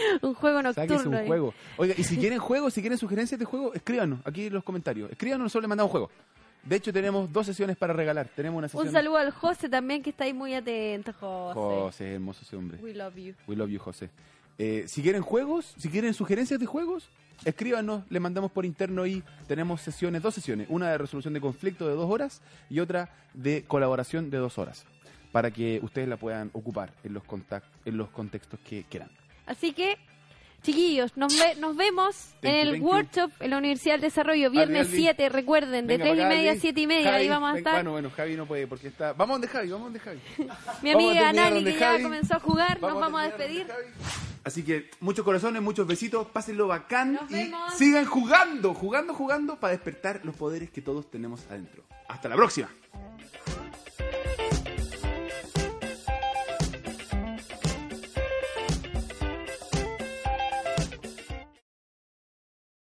un juego Sáquese nocturno. un juego. Oiga, y si quieren juegos, si quieren sugerencias de juego, escríbanos aquí en los comentarios. Escríbanos, nosotros le mandamos juego. De hecho, tenemos dos sesiones para regalar. Tenemos una sesión. Un saludo al José también, que está ahí muy atento, José. José, hermoso ese hombre. We love you. We love you, José. Eh, si quieren juegos, si quieren sugerencias de juegos, escríbanos, le mandamos por interno y tenemos sesiones, dos sesiones, una de resolución de conflicto de dos horas y otra de colaboración de dos horas, para que ustedes la puedan ocupar en los, contact- en los contextos que quieran. Así que, chiquillos, nos, ve- nos vemos Thank en you, el thank you. workshop en la Universidad del Desarrollo, viernes Aldi. 7, recuerden, de Venga 3 y media a Aldi. 7 y media, Javi, ahí vamos a estar. Bueno, bueno, Javi no puede porque está... Vamos donde Javi, vamos donde Javi. Mi amiga Nani, que ya comenzó a jugar, nos vamos a despedir. Así que muchos corazones, muchos besitos, pásenlo bacán Nos y vemos. sigan jugando, jugando, jugando para despertar los poderes que todos tenemos adentro. Hasta la próxima.